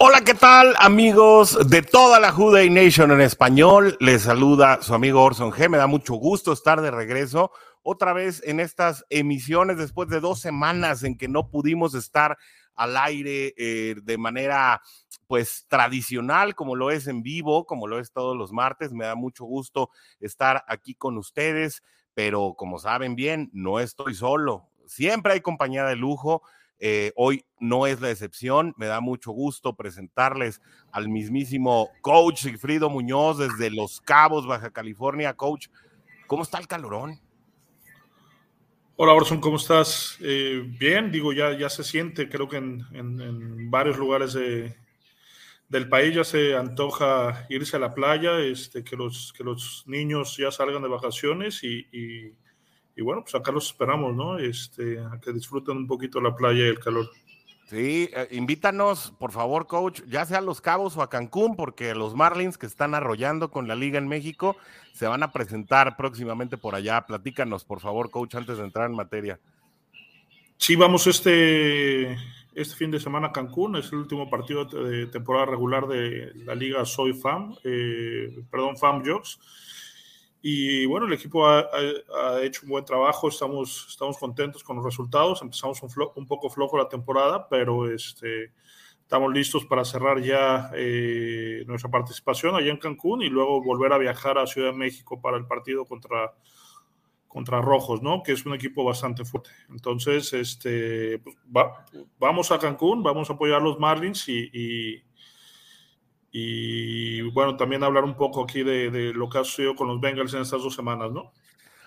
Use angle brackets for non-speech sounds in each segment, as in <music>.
Hola, ¿qué tal amigos de toda la Houday Nation en español? Les saluda su amigo Orson G. Me da mucho gusto estar de regreso otra vez en estas emisiones después de dos semanas en que no pudimos estar al aire eh, de manera pues tradicional como lo es en vivo, como lo es todos los martes. Me da mucho gusto estar aquí con ustedes, pero como saben bien, no estoy solo. Siempre hay compañía de lujo. Eh, hoy no es la excepción. Me da mucho gusto presentarles al mismísimo coach Sigfrido Muñoz desde Los Cabos, Baja California. Coach, ¿cómo está el calorón? Hola Orson, ¿cómo estás? Eh, bien, digo, ya, ya se siente, creo que en, varios lugares del país ya se antoja irse a la playa, este, que, los, que los niños ya salgan de vacaciones y, bueno, pues acá los esperamos, ¿no? Este, a que disfruten un poquito la playa y el calor. Sí, eh, invítanos, por favor, coach, ya sea a Los Cabos o a Cancún, porque los Marlins que están arrollando con la liga en México se van a presentar próximamente por allá. Platícanos, por favor, coach, antes de entrar en materia. Sí, vamos este, este fin de semana a Cancún, es el último partido de temporada regular de la liga Soy Fam, eh, perdón, Fam Jobs. Y bueno, el equipo ha, hecho un buen trabajo, estamos, estamos contentos con los resultados, empezamos un, un poco flojo la temporada, pero este, estamos listos para cerrar ya eh, nuestra participación allá en Cancún y luego volver a viajar a Ciudad de México para el partido contra, contra Rojos, ¿no? Que es un equipo bastante fuerte. Entonces, este, pues, vamos a Cancún, vamos a apoyar a los Marlins y y bueno, también hablar un poco aquí de, lo que ha sucedido con los Bengals en estas dos semanas, ¿no?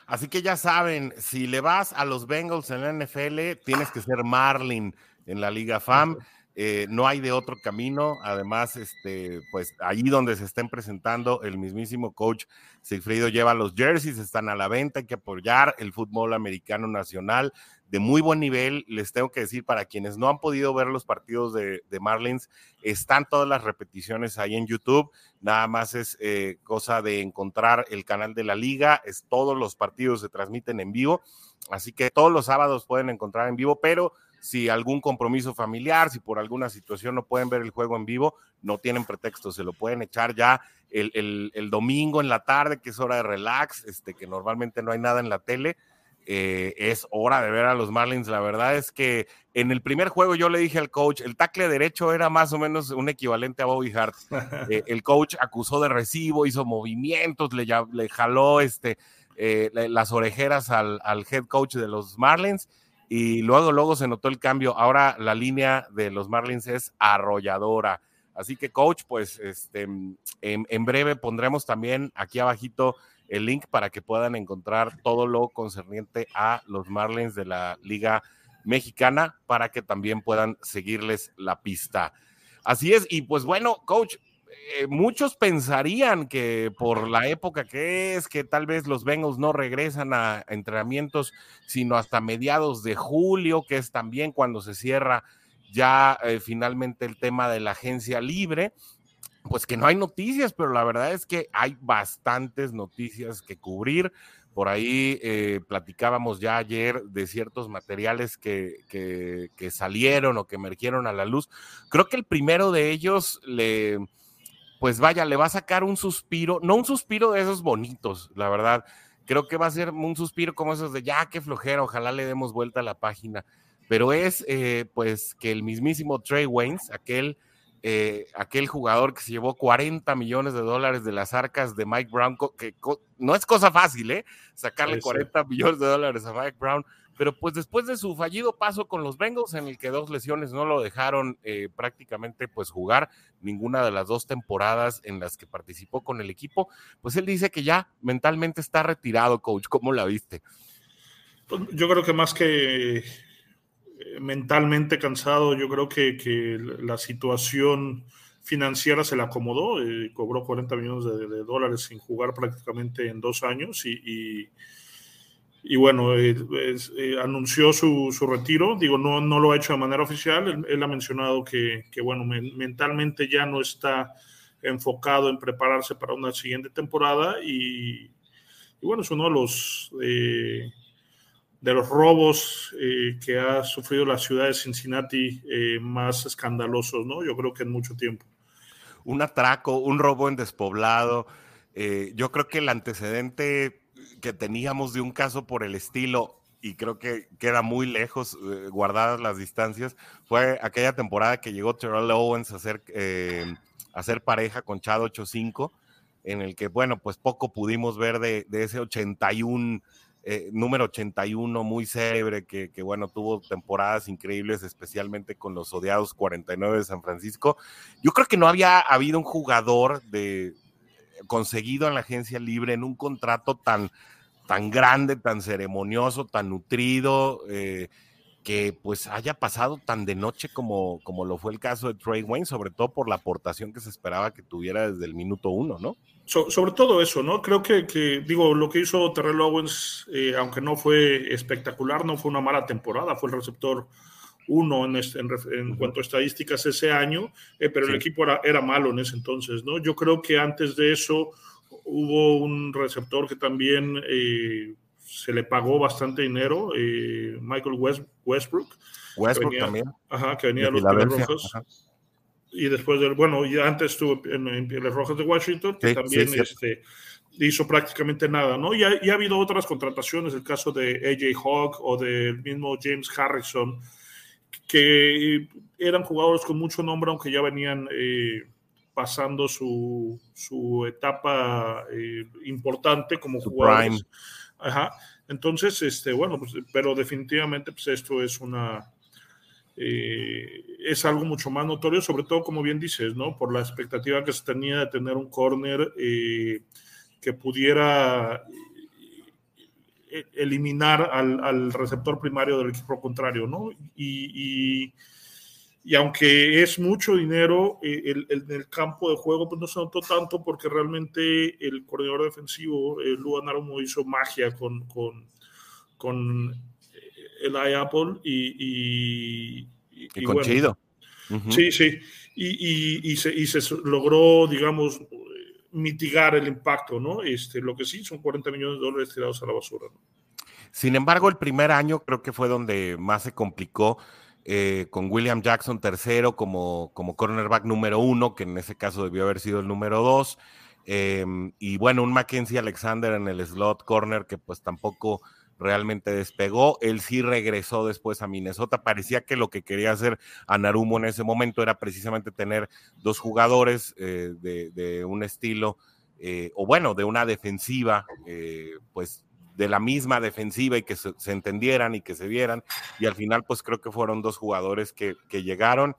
Así que ya saben, si le vas a los Bengals en la NFL, tienes que ser Marlin en la Liga FAM. Eh, no hay de otro camino. Además, este, pues allí donde se estén presentando, el mismísimo coach Sigfrido lleva los jerseys, están a la venta, hay que apoyar el fútbol americano nacional de muy buen nivel. Les tengo que decir, para quienes no han podido ver los partidos de, Marlins, están todas las repeticiones ahí en YouTube. Nada más es eh, cosa de encontrar el canal de la liga. Es, todos los partidos se transmiten en vivo. Así que todos los sábados pueden encontrar en vivo, pero si algún compromiso familiar, si por alguna situación no pueden ver el juego en vivo, no tienen pretexto, se lo pueden echar ya el, domingo en la tarde, que es hora de relax, este, que normalmente no hay nada en la tele. Eh, es hora de ver a los Marlins. La verdad es que en el primer juego yo le dije al coach, el tackle derecho era más o menos un equivalente a Bobby Hart. Eh, <laughs> el coach acusó de recibo, hizo movimientos, le, le jaló este, eh, las orejeras al, al head coach de los Marlins y luego, luego se notó el cambio. Ahora la línea de los Marlins es arrolladora. Así que, coach, pues este, en, breve pondremos también aquí abajito el link para que puedan encontrar todo lo concerniente a los Marlins de la Liga Mexicana para que también puedan seguirles la pista. Así es, y pues bueno, coach, eh, muchos pensarían que por la época que es, que tal vez los Bengals no regresan a entrenamientos, sino hasta mediados de julio, que es también cuando se cierra ya eh, finalmente el tema de la agencia libre. Pues que no hay noticias, pero la verdad es que hay bastantes noticias que cubrir. Por ahí eh, platicábamos ya ayer de ciertos materiales que, que, salieron o que emergieron a la luz. Creo que el primero de ellos le, pues vaya, le va a sacar un suspiro, no un suspiro de esos bonitos, la verdad. Creo que va a ser un suspiro como esos de ya, qué flojera, ojalá le demos vuelta a la página. Pero es eh, pues que el mismísimo Trey Waynes, aquel, eh, aquel jugador que se llevó 40 millones de dólares de las arcas de Mike Brown, que no es cosa fácil, ¿eh? Sacarle 40 millones de dólares a Mike Brown, pero pues después de su fallido paso con los Bengals, en el que dos lesiones no lo dejaron eh, prácticamente pues jugar ninguna de las dos temporadas en las que participó con el equipo, pues él dice que ya mentalmente está retirado, coach. ¿Cómo la viste? Pues, yo creo que más que mentalmente cansado. Yo creo que, que la situación financiera se le acomodó, eh, cobró 40 millones de, dólares sin jugar prácticamente en dos años y, y, bueno, eh, eh, anunció su, su, retiro, digo, no, no lo ha hecho de manera oficial, él, ha mencionado que, que bueno, mentalmente ya no está enfocado en prepararse para una siguiente temporada y, y bueno, es uno de los de los robos que ha sufrido la ciudad de Cincinnati más escandalosos, ¿no? Yo creo que en mucho tiempo un atraco, un robo en despoblado. Eh, yo creo que el antecedente que teníamos de un caso por el estilo, y creo que queda muy lejos, eh, guardadas las distancias, fue aquella temporada que llegó Terrell Owens a hacer, eh, a hacer pareja con Chad 85, en el que, bueno, pues poco pudimos ver de, de ese 81 eh, número 81, muy célebre, que, bueno, tuvo temporadas increíbles, especialmente con los odiados 49 de San Francisco. Yo creo que no había habido un jugador de conseguido en la agencia libre en un contrato tan, tan grande, tan ceremonioso, tan nutrido. Eh, que pues haya pasado tan de noche como, como lo fue el caso de Trey Wayne, sobre todo por la aportación que se esperaba que tuviera desde el minuto uno, ¿no? sobre todo eso, ¿no? Creo que, digo, lo que hizo Terrell Owens, eh, aunque no fue espectacular, no fue una mala temporada, fue el receptor uno en, en, cuanto a estadísticas ese año, eh, pero el equipo era, era, malo en ese entonces, ¿no? Yo creo que antes de eso hubo un receptor que también... Eh, se le pagó bastante dinero, eh, Michael Westbrook. Westbrook también. Ajá, que venía de los Pieles Rojos. Y después del, bueno, ya antes estuvo en, Pieles Rojas de Washington, que también este, hizo prácticamente nada, ¿no? Y ha, ha, habido otras contrataciones, el caso de AJ Hawk o del mismo James Harrison, que eran jugadores con mucho nombre, aunque ya venían eh, pasando su, su etapa eh, importante como jugadores. Ajá. Entonces, este, bueno, pues, pero definitivamente, pues esto es una, eh, es algo mucho más notorio, sobre todo, como bien dices, ¿no? Por la expectativa que se tenía de tener un corner eh, que pudiera eh, eliminar al, al, receptor primario del equipo contrario, ¿no? y, y y aunque es mucho dinero, eh, el, en el campo de juego pues no se notó tanto porque realmente el coordinador defensivo, eh, Luan Arumo, hizo magia con, con, con eh, el Apple y, y, y, con Chido. Sí, sí. Y, se, y se logró, digamos, mitigar el impacto, ¿no? Este, lo que sí son 40 millones de dólares tirados a la basura, ¿no? Sin embargo, el primer año creo que fue donde más se complicó eh, con William Jackson tercero como, como cornerback número uno, que en ese caso debió haber sido el número dos. Em, y bueno, un Mackenzie Alexander en el slot corner que pues tampoco realmente despegó. Él sí regresó después a Minnesota. Parecía que lo que quería hacer a Narumo en ese momento era precisamente tener dos jugadores eh, de, un estilo, eh, o bueno, de una defensiva, pues de la misma defensiva y que se, entendieran y que se vieran. Y al final, pues creo que fueron dos jugadores que, llegaron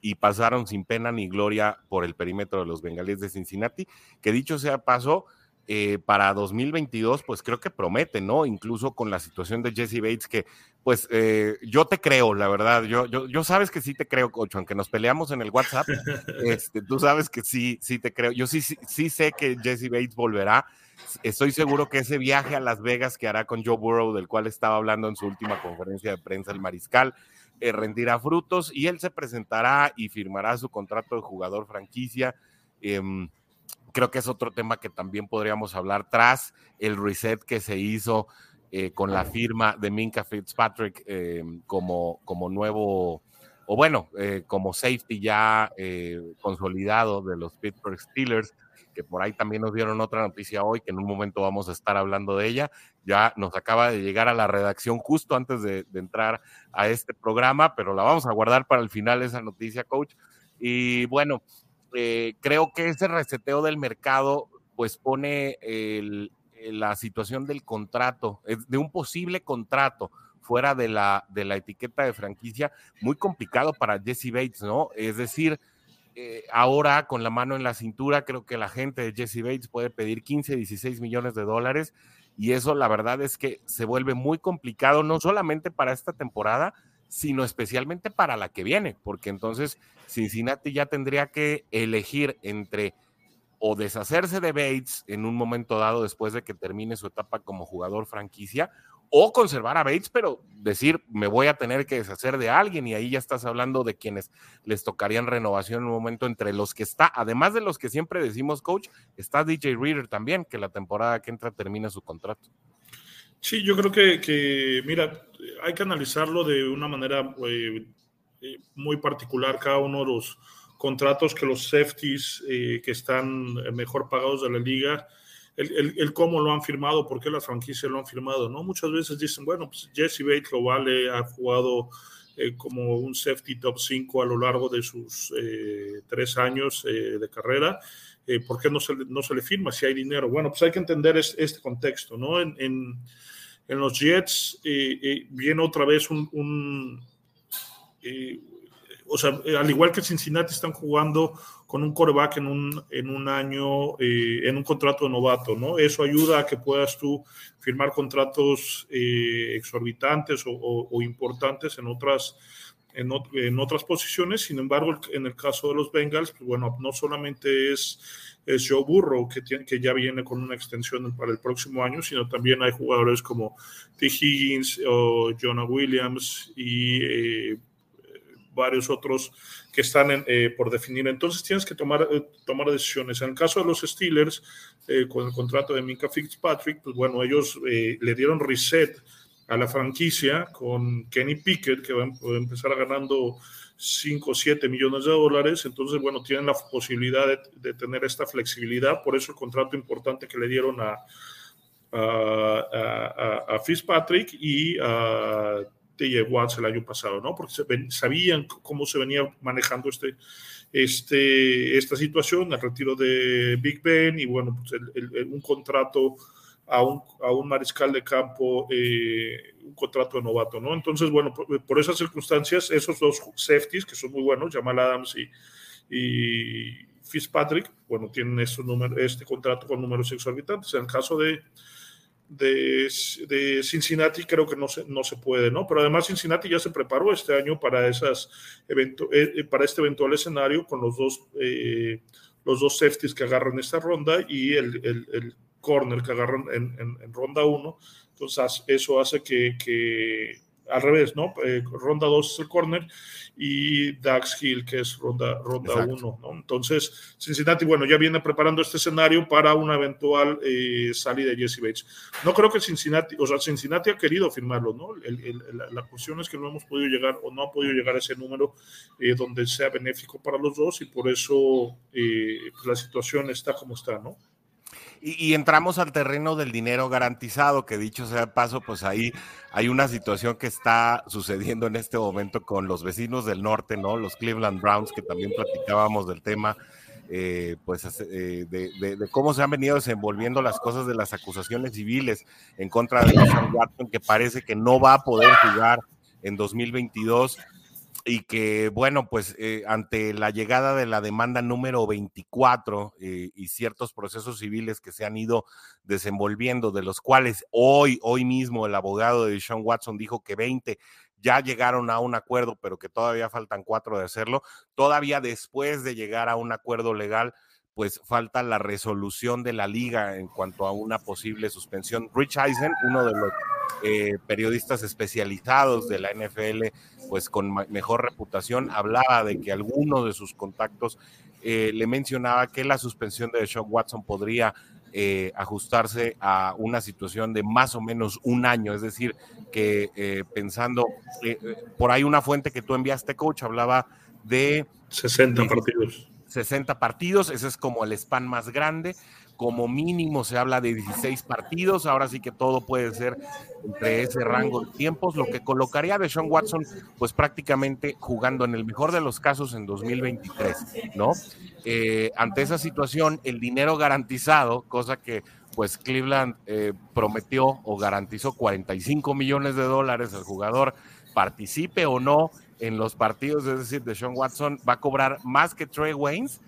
y pasaron sin pena ni gloria por el perímetro de los bengalíes de Cincinnati, que dicho sea paso, eh, para 2022, pues creo que promete, ¿no? Incluso con la situación de Jesse Bates, que pues eh, yo te creo, la verdad, yo, yo, yo sabes que sí te creo, Cocho, aunque nos peleamos en el WhatsApp, <laughs> este, tú sabes que sí, sí te creo, yo sí, sí, sí sé que Jesse Bates volverá, Estoy seguro que ese viaje a Las Vegas que hará con Joe Burrow, del cual estaba hablando en su última conferencia de prensa el mariscal, eh, rendirá frutos y él se presentará y firmará su contrato de jugador franquicia. Em, creo que es otro tema que también podríamos hablar tras el reset que se hizo eh, con la firma de Minka Fitzpatrick em, como, como nuevo, o bueno, eh, como safety ya consolidado de los Pittsburgh Steelers que por ahí también nos dieron otra noticia hoy, que en un momento vamos a estar hablando de ella. Ya nos acaba de llegar a la redacción justo antes de, entrar a este programa, pero la vamos a guardar para el final esa noticia, coach. Y bueno, eh, creo que ese reseteo del mercado pues pone la situación del contrato, de un posible contrato fuera de la, de la etiqueta de franquicia, muy complicado para Jesse Bates, ¿no? Es decir, eh, ahora con la mano en la cintura, creo que la gente de Jesse Bates puede pedir 15, 16 millones de dólares. Y eso la verdad es que se vuelve muy complicado, no solamente para esta temporada, sino especialmente para la que viene, porque entonces Cincinnati ya tendría que elegir entre o deshacerse de Bates en un momento dado después de que termine su etapa como jugador franquicia, o conservar a Bates, pero decir, me voy a tener que deshacer de alguien y ahí ya estás hablando de quienes les tocarían renovación en un momento entre los que está, además de los que siempre decimos, coach, está DJ Reader también, que la temporada que entra termina su contrato. Sí, yo creo que, mira, hay que analizarlo de una manera eh, eh, muy particular cada uno de los contratos que los safeties eh, que están mejor pagados de la liga, el, cómo lo han firmado, por qué las franquicias lo han firmado, ¿no? Muchas veces dicen, bueno, pues Jesse Bates lo vale, ha jugado como un safety top 5 a lo largo de sus tres años de carrera, ¿por qué no se, no se le firma si hay dinero? Bueno, pues hay que entender este contexto, ¿no? en en los Jets eh, eh, viene otra vez un, eh, o sea, al igual que Cincinnati están jugando con un coreback en un, en un año, en un contrato de novato, ¿no? Eso ayuda a que puedas tú firmar contratos exorbitantes o, importantes en otras, en, otras posiciones. Sin embargo, en el caso de los Bengals, pues bueno, no solamente es es Joe Burrow, que, tiene, que ya viene con una extensión para el próximo año, sino también hay jugadores como T. Higgins o Jonah Williams y eh, varios otros que están eh, por definir. Entonces tienes que tomar, eh, tomar decisiones. En el caso de los Steelers, con el contrato de Minka Fitzpatrick, pues bueno, ellos le dieron reset a la franquicia con Kenny Pickett, que va a empezar ganando 5 o 7 millones de dólares. Entonces, bueno, tienen la posibilidad de, tener esta flexibilidad. Por eso el contrato importante que le dieron a, a, a, Fitzpatrick y a TJ Watts el año pasado, ¿no? Porque sabían cómo se venía manejando este, este, esta situación, el retiro de Big Ben y, bueno, pues un contrato a un, a un mariscal de campo eh, un contrato de novato, ¿no? Entonces, bueno, por, esas circunstancias, esos dos safeties, que son muy buenos, Jamal Adams y, y Fitzpatrick, bueno, tienen estos este contrato con números exorbitantes. En el caso de, de, de, Cincinnati creo que no se, no se puede, ¿no? Pero además Cincinnati ya se preparó este año para, esas evento, eh, para este eventual escenario con los dos, eh, los dos safeties que agarran esta ronda y el, el, el corner que agarran en, ronda 1. Entonces, eso hace que, al revés, ¿no? Eh, ronda 2 es el corner y Dax Hill, que es ronda 1, ¿no? Entonces, Cincinnati, bueno, ya viene preparando este escenario para una eventual eh, salida de Jesse Bates. No creo que Cincinnati, o sea, Cincinnati ha querido firmarlo, ¿no? la, cuestión es que no hemos podido llegar o no ha podido llegar a ese número eh, donde sea benéfico para los dos y por eso pues, la situación está como está, ¿no? Y, entramos al terreno del dinero garantizado, que dicho sea de paso, pues ahí hay una situación que está sucediendo en este momento con los vecinos del norte, ¿no? Los Cleveland Browns, que también platicábamos del tema, eh, pues eh, de, cómo se han venido desenvolviendo las cosas de las acusaciones civiles en contra de Sean Watson, que parece que no va a poder jugar en 2022 y que, bueno, pues eh, ante la llegada de la demanda número 24 eh, y ciertos procesos civiles que se han ido desenvolviendo, de los cuales hoy, hoy mismo el abogado de Sean Watson dijo que 20 ya llegaron a un acuerdo, pero que todavía faltan cuatro de hacerlo, todavía después de llegar a un acuerdo legal, pues falta la resolución de la liga en cuanto a una posible suspensión. Rich Eisen, uno de los eh, periodistas especializados de la NFL, pues con mejor reputación, hablaba de que alguno de sus contactos eh, le mencionaba que la suspensión de Sean Watson podría eh, ajustarse a una situación de más o menos un año, es decir, que pensando, por ahí una fuente que tú enviaste, coach, hablaba de 60 partidos. 60 partidos, ese es como el span más grande, como mínimo se habla de 16 partidos, ahora sí que todo puede ser entre ese rango de tiempos, lo que colocaría a Sean Watson pues prácticamente jugando en el mejor de los casos en 2023, ¿no? Eh, ante esa situación, el dinero garantizado, cosa que pues Cleveland eh, prometió o garantizó 45 millones de dólares al jugador, participe o no en los partidos, es decir, de Sean Watson, va a cobrar más que Trey Waynes,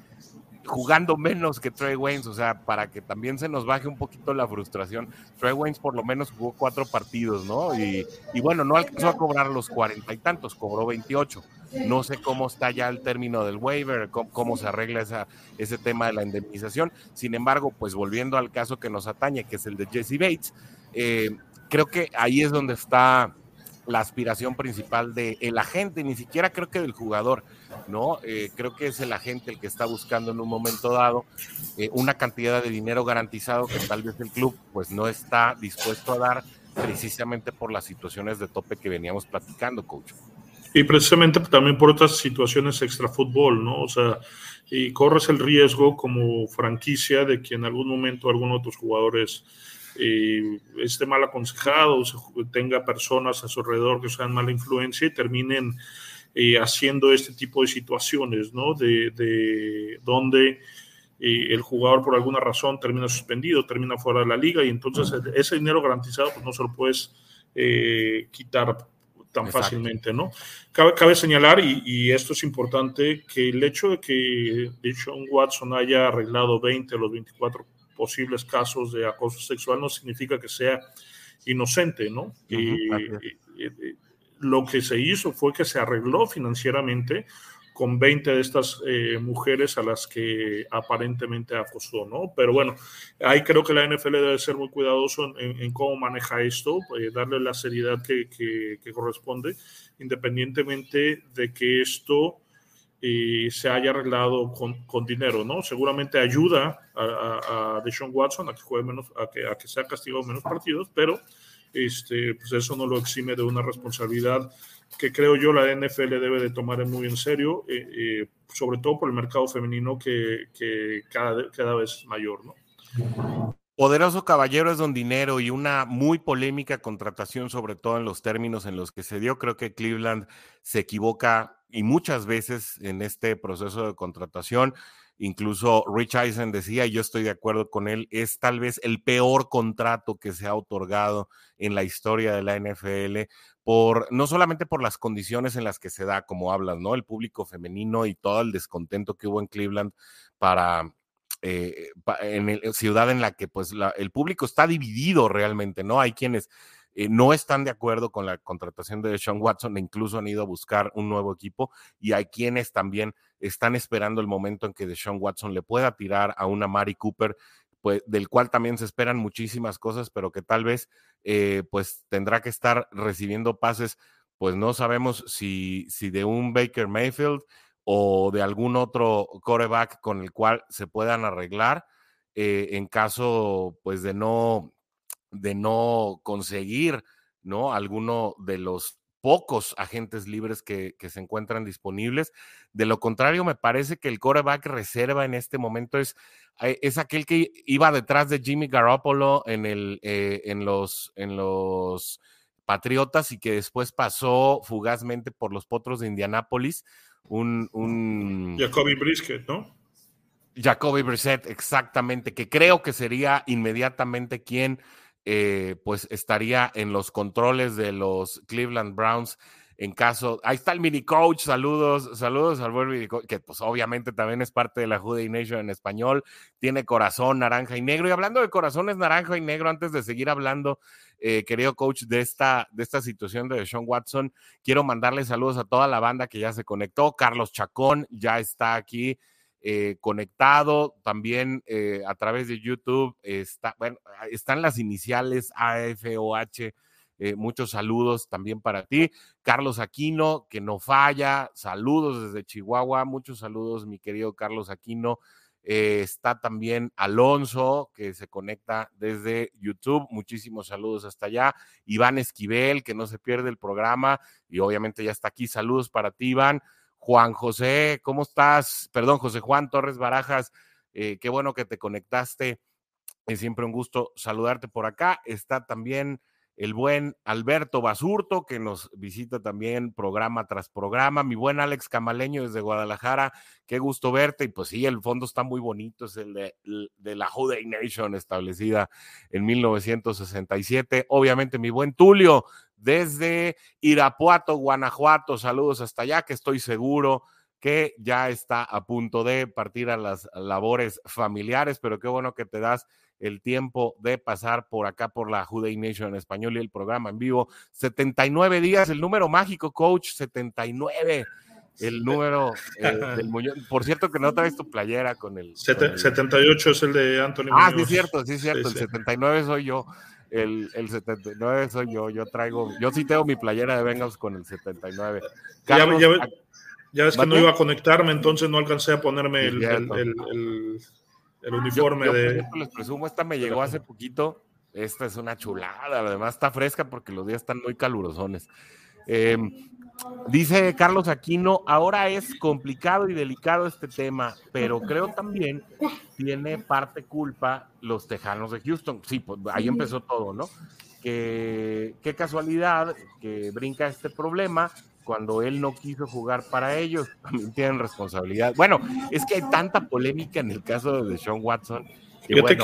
jugando menos que Trey Waynes, o sea, para que también se nos baje un poquito la frustración. Trey Waynes por lo menos jugó cuatro partidos, ¿no? Y, bueno, no alcanzó a cobrar los cuarenta y tantos, cobró 28. No sé cómo está ya el término del waiver, cómo, se arregla esa, ese tema de la indemnización. Sin embargo, pues volviendo al caso que nos atañe, que es el de Jesse Bates, eh, creo que ahí es donde está la aspiración principal del el agente, ni siquiera creo que del jugador, ¿no? Eh, creo que es el agente el que está buscando en un momento dado eh, una cantidad de dinero garantizado que tal vez el club pues no está dispuesto a dar precisamente por las situaciones de tope que veníamos platicando, coach. Y precisamente también por otras situaciones extra fútbol, ¿no? O sea, y corres el riesgo como franquicia de que en algún momento algunos otros jugadores eh, esté mal aconsejado, tenga personas a su alrededor que sean mala influencia y terminen eh, haciendo este tipo de situaciones, ¿no? De, donde eh, el jugador por alguna razón termina suspendido, termina fuera de la liga y entonces ese dinero garantizado pues no se lo puedes quitar tan fácilmente, ¿no? Cabe, señalar, y, y, esto es importante, que el hecho de que Sean Watson haya arreglado 20 de los 24 posibles casos de acoso sexual no significa que sea inocente, ¿no? y, lo que se hizo fue que se arregló financieramente con 20 de estas eh, mujeres a las que aparentemente acosó, ¿no? Pero bueno, ahí creo que la NFL debe ser muy cuidadoso en, cómo maneja esto, eh, darle la seriedad que, que, corresponde, independientemente de que esto y se haya arreglado con, con, dinero, ¿no? Seguramente ayuda a, a, Deshaun Watson a que juegue menos, a que, a que sea castigado menos partidos, pero este, pues eso no lo exime de una responsabilidad que creo yo la NFL debe de tomar muy en serio, eh, eh, sobre todo por el mercado femenino que, que cada, cada vez es mayor, ¿no? Poderoso Caballero es don dinero y una muy polémica contratación, sobre todo en los términos en los que se dio. Creo que Cleveland se equivoca y muchas veces en este proceso de contratación. Incluso Rich Eisen decía, y yo estoy de acuerdo con él, es tal vez el peor contrato que se ha otorgado en la historia de la NFL, por, no solamente por las condiciones en las que se da, como hablas, ¿no? El público femenino y todo el descontento que hubo en Cleveland para, eh, en el, ciudad en la que pues el público está dividido realmente, ¿no? Hay quienes eh, no están de acuerdo con la contratación de Sean Watson e incluso han ido a buscar un nuevo equipo y hay quienes también están esperando el momento en que Sean Watson le pueda tirar a una Mari Cooper, pues, del cual también se esperan muchísimas cosas, pero que tal vez eh, pues tendrá que estar recibiendo pases, pues no sabemos si, si de un Baker Mayfield, o de algún otro coreback con el cual se puedan arreglar eh, en caso pues de no de no conseguir no alguno de los pocos agentes libres que, se encuentran disponibles. De lo contrario, me parece que el coreback reserva en este momento es, eh, es aquel que iba detrás de Jimmy Garoppolo en, el, eh, en, los, en los Patriotas y que después pasó fugazmente por los Potros de Indianápolis un, un... Jacoby Brisket, ¿no? Jacoby Brissett, exactamente, que creo que sería inmediatamente quien eh, pues estaría en los controles de los Cleveland Browns en caso, ahí está el mini coach, saludos, saludos al buen mini coach, que pues obviamente también es parte de la Juday Nation en español, tiene corazón naranja y negro, y hablando de corazones naranja y negro, antes de seguir hablando, eh, querido coach, de esta, de esta situación de Sean Watson, quiero mandarle saludos a toda la banda que ya se conectó, Carlos Chacón ya está aquí, eh, conectado también eh, a través de YouTube. Está, bueno, están las iniciales AFOH eh, muchos saludos también para ti. Carlos Aquino, que no falla. Saludos desde Chihuahua. Muchos saludos, mi querido Carlos Aquino. Eh, está también Alonso, que se conecta desde YouTube. Muchísimos saludos hasta allá. Iván Esquivel, que no se pierde el programa. Y obviamente ya está aquí. Saludos para ti, Iván. Juan José, ¿cómo estás? Perdón, José Juan Torres Barajas. Eh, qué bueno que te conectaste. Es siempre un gusto saludarte por acá. Está también el buen Alberto Basurto, que nos visita también programa tras programa, mi buen Alex Camaleño desde Guadalajara, qué gusto verte, y pues sí, el fondo está muy bonito, es el de, la Juday Nation establecida en 1967, obviamente mi buen Tulio desde Irapuato, Guanajuato, saludos hasta allá, que estoy seguro que ya está a punto de partir a las labores familiares, pero qué bueno que te das el tiempo de pasar por acá por la Juday Nation en español y el programa en vivo. 79 días, el número mágico, coach, 79 el número eh, del <laughs> Muñoz. Por cierto, que no traes tu playera con el, 78 es el de Anthony Ah, sí, es cierto, sí, es cierto. el 79 soy yo. El, el, 79 soy yo. Yo traigo, yo sí tengo mi playera de Bengals con el 79. Carlos, ya, ya, ves que no iba a conectarme, entonces no alcancé a ponerme el, el, uniforme de. les presumo, esta me llegó hace poquito. Esta es una chulada, además está fresca porque los días están muy calurosones. Eh, Dice Carlos Aquino, ahora es complicado y delicado este tema, pero creo también tiene parte culpa los Tejanos de Houston. Sí, pues ahí empezó todo, ¿no? Que qué casualidad que brinca este problema cuando él no quiso jugar para ellos, <laughs> también tienen responsabilidad. Bueno, es que hay tanta polémica en el caso de Sean Watson. Fíjate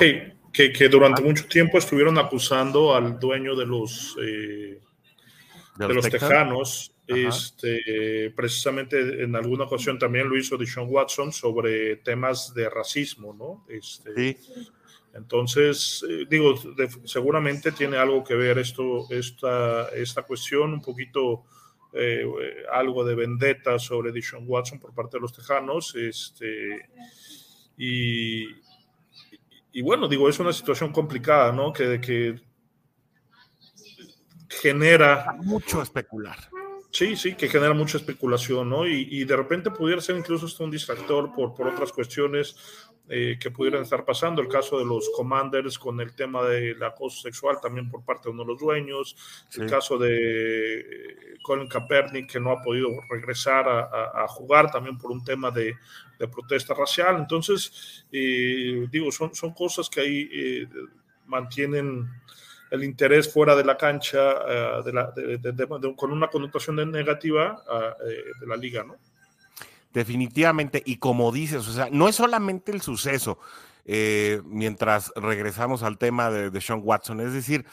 que, que, durante ah. mucho tiempo estuvieron acusando al dueño de los, eh, de los, Tejanos este, precisamente en alguna ocasión también lo hizo Deshaun Watson sobre temas de racismo, ¿no? Este, Entonces, eh, digo, seguramente tiene algo que ver esto, esta, esta cuestión, un poquito eh, algo de vendetta sobre Deshaun Watson por parte de los tejanos. Este, y, y bueno, digo, es una situación complicada, ¿no? Que, que genera... Mucho especular. Sí, sí, que genera mucha especulación, ¿no? Y, de repente pudiera ser incluso hasta un distractor por, por otras cuestiones eh, que pudieran estar pasando. El caso de los commanders con el tema del acoso sexual también por parte de uno de los dueños. El caso de eh, Colin Kaepernick que no ha podido regresar a, jugar también por un tema de, protesta racial. Entonces, eh, digo, son, son cosas que ahí mantienen el interés fuera de la cancha eh, de con una connotación negativa eh, de la liga, ¿no? Definitivamente, y como dices, o sea, no es solamente el suceso, eh, mientras regresamos al tema de, de Sean Watson, es decir,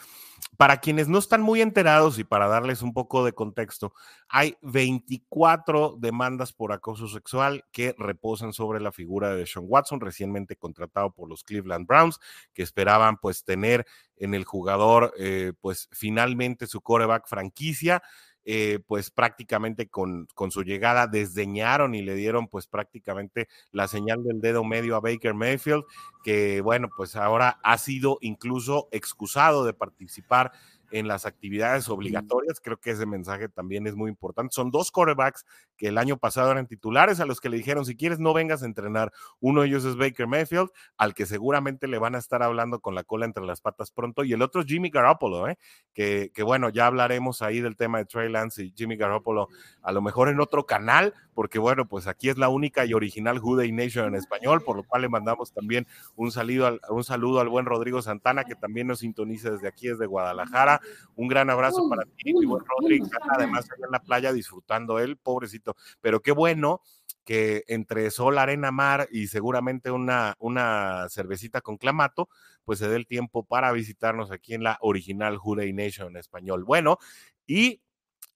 para quienes no están muy enterados y para darles un poco de contexto, hay 24 demandas por acoso sexual que reposan sobre la figura de Sean Watson, recientemente contratado por los Cleveland Browns, que esperaban pues tener en el jugador eh, pues finalmente su coreback franquicia. Eh, pues prácticamente con, con, su llegada desdeñaron y le dieron pues prácticamente la señal del dedo medio a Baker Mayfield, que bueno, pues ahora ha sido incluso excusado de participar en las actividades obligatorias. Creo que ese mensaje también es muy importante. Son dos corebacks que el año pasado eran titulares a los que le dijeron, si quieres no vengas a entrenar. Uno de ellos es Baker Mayfield, al que seguramente le van a estar hablando con la cola entre las patas pronto, y el otro es Jimmy Garoppolo, ¿eh? que, que bueno, ya hablaremos ahí del tema de Trey Lance y Jimmy Garoppolo, a lo mejor en otro canal, porque bueno, pues aquí es la única y original Juday Nation en español, por lo cual le mandamos también un saludo al, un saludo al buen Rodrigo Santana, que también nos sintoniza desde aquí, desde Guadalajara. Un gran abrazo para ti, mi buen Rodrigo, además allá en la playa disfrutando él, pobrecito, pero qué bueno que entre sol, arena, mar y seguramente una, una cervecita con clamato, pues se dé el tiempo para visitarnos aquí en la original Juday Nation en español. Bueno, y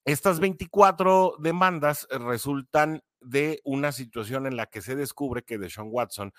estas 24 demandas resultan de una situación en la que se descubre que Deshaun Watson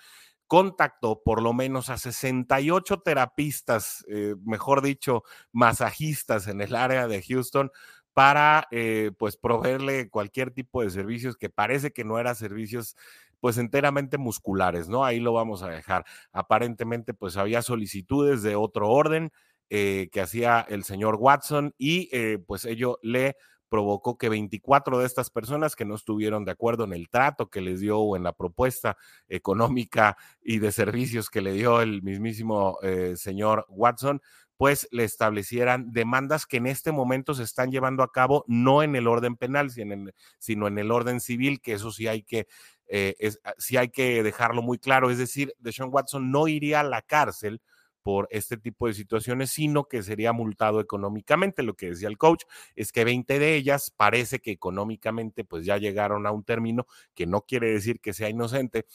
contactó por lo menos a 68 terapistas, eh, mejor dicho, masajistas en el área de Houston para eh, pues proveerle cualquier tipo de servicios que parece que no eran servicios pues enteramente musculares, ¿no? Ahí lo vamos a dejar. Aparentemente pues había solicitudes de otro orden eh, que hacía el señor Watson y pues ello le provocó que 24 de estas personas que no estuvieron de acuerdo en el trato que les dio o en la propuesta económica y de servicios que le dio el mismísimo eh, señor Watson, pues le establecieran demandas que en este momento se están llevando a cabo no en el orden penal, sino en el orden civil, que eso sí hay que, eh, sí hay que dejarlo muy claro. Es decir, Deshaun Watson no iría a la cárcel por este tipo de situaciones, sino que sería multado económicamente. Lo que decía el coach es que 20 de ellas parece que económicamente pues ya llegaron a un término que no quiere decir que sea inocente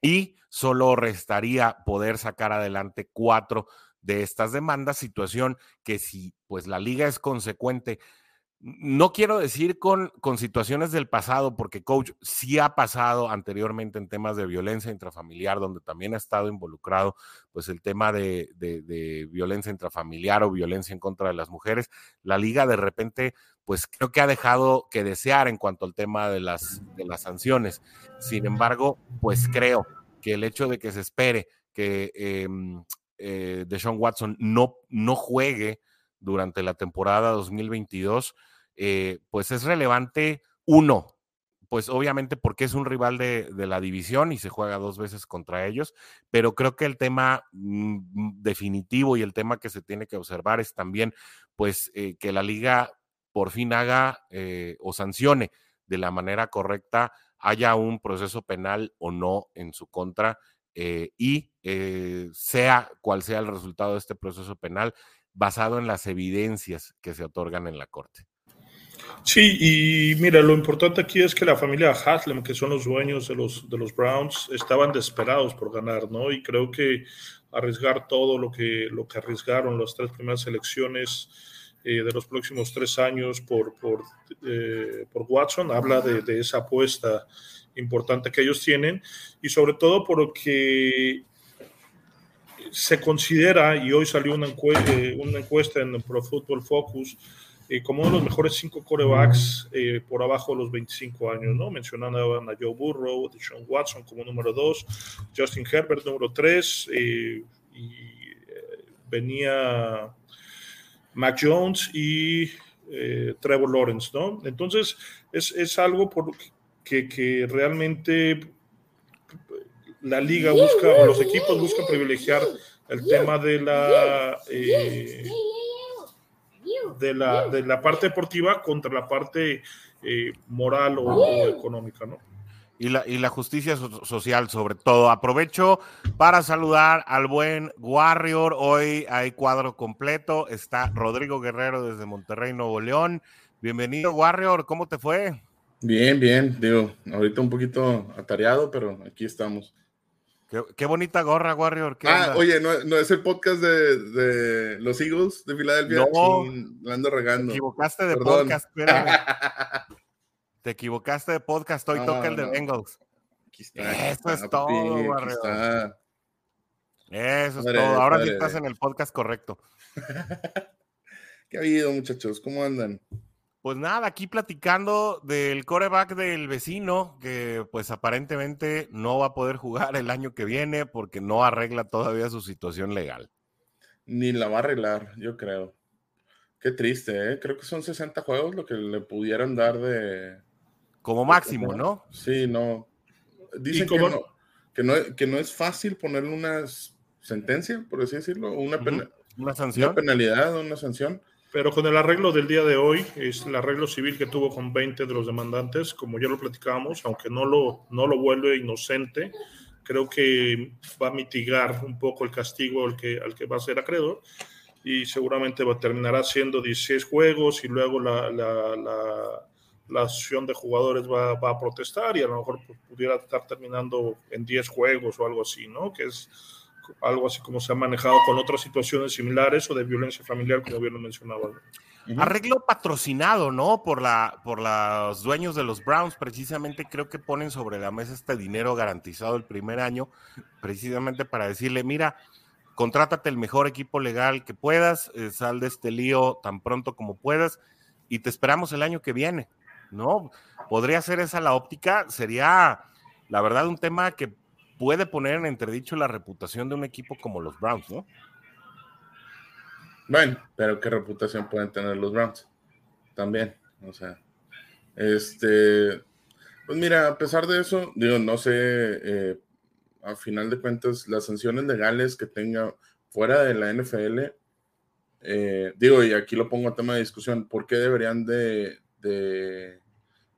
y solo restaría poder sacar adelante cuatro de estas demandas, situación que si pues la liga es consecuente no quiero decir con, con situaciones del pasado, porque coach sí ha pasado anteriormente en temas de violencia intrafamiliar, donde también ha estado involucrado pues el tema de, de, violencia intrafamiliar o violencia en contra de las mujeres. La liga de repente pues creo que ha dejado que desear en cuanto al tema de las, de las sanciones. Sin embargo, pues creo que el hecho de que se espere que eh, eh, Deshaun Watson no, no juegue durante la temporada 2022, eh, pues es relevante uno, pues obviamente porque es un rival de, la división y se juega dos veces contra ellos, pero creo que el tema mm, definitivo y el tema que se tiene que observar es también, pues, eh, que la liga por fin haga eh, o sancione de la manera correcta, haya un proceso penal o no en su contra y sea cual sea el resultado de este proceso penal, basado en las evidencias que se otorgan en la corte. Sí, y mira, lo importante aquí es que la familia Haslem, que son los dueños de los, de los Browns, estaban desesperados por ganar, ¿no? Y creo que arriesgar todo lo que, lo que arriesgaron las tres primeras elecciones eh, de los próximos tres años por, por, eh, por Watson habla de, de, esa apuesta importante que ellos tienen y sobre todo porque se considera, y hoy salió una, eh, una encuesta en Pro Football Focus, eh, como uno de los mejores cinco corebacks eh, por abajo de los 25 años, ¿no? Mencionando a Joe Burrow, Deshaun Watson como número dos, Justin Herbert número tres, y venía Mac Jones y Trevor Lawrence, ¿no? Entonces, es, es algo por que, que realmente la liga busca, o los equipos buscan privilegiar el tema de la, eh, de la, de la parte deportiva contra la parte eh, moral o, económica, ¿no? Y la, y la justicia social sobre todo. Aprovecho para saludar al buen Warrior. Hoy hay cuadro completo. Está Rodrigo Guerrero desde Monterrey, Nuevo León. Bienvenido, Warrior. ¿Cómo te fue? Bien, bien. Digo, ahorita un poquito atareado, pero aquí estamos. Qué, bonita gorra, Warrior. ah, oye, no, es el podcast de, los Eagles de Filadelfia. No, la ando regando. Te equivocaste de podcast, espérame. <laughs> Te equivocaste de podcast, hoy toca el de Bengals. Aquí está. Eso es todo, Warrior. Eso es todo. Ahora sí estás en el podcast correcto. <laughs> ¿Qué ha habido, muchachos? ¿Cómo andan? Pues nada, aquí platicando del coreback del vecino, que pues aparentemente no va a poder jugar el año que viene porque no arregla todavía su situación legal. Ni la va a arreglar, yo creo. Qué triste, ¿eh? Creo que son 60 juegos lo que le pudieran dar de... Como máximo, ¿no? Sí, no. Dicen que no, que no, que, no, es fácil ponerle una sentencia, por así decirlo, una, ¿Una sanción. Una penalidad, una sanción pero con el arreglo del día de hoy, es el arreglo civil que tuvo con 20 de los demandantes, como ya lo platicábamos, aunque no lo, no lo vuelve inocente, creo que va a mitigar un poco el castigo al que, al que va a ser acreedor y seguramente va, terminará siendo 16 juegos y luego la, la, la, la asociación de jugadores va, va, a protestar y a lo mejor pudiera estar terminando en 10 juegos o algo así, ¿no? Que es algo así como se ha manejado con otras situaciones similares o de violencia familiar, como bien lo mencionaba. Arreglo patrocinado, ¿no? Por, la, por los dueños de los Browns, precisamente creo que ponen sobre la mesa este dinero garantizado el primer año, precisamente para decirle, mira, contrátate el mejor equipo legal que puedas, eh, sal de este lío tan pronto como puedas y te esperamos el año que viene, ¿no? Podría ser esa la óptica, sería, la verdad, un tema que puede poner en entredicho la reputación de un equipo como los Browns, ¿no? Bueno, pero ¿qué reputación pueden tener los Browns? También, o sea, este, pues mira, a pesar de eso, digo, no sé, eh, a final de cuentas, las sanciones legales que tenga fuera de la NFL, eh, digo, y aquí lo pongo a tema de discusión, ¿por qué deberían de, de,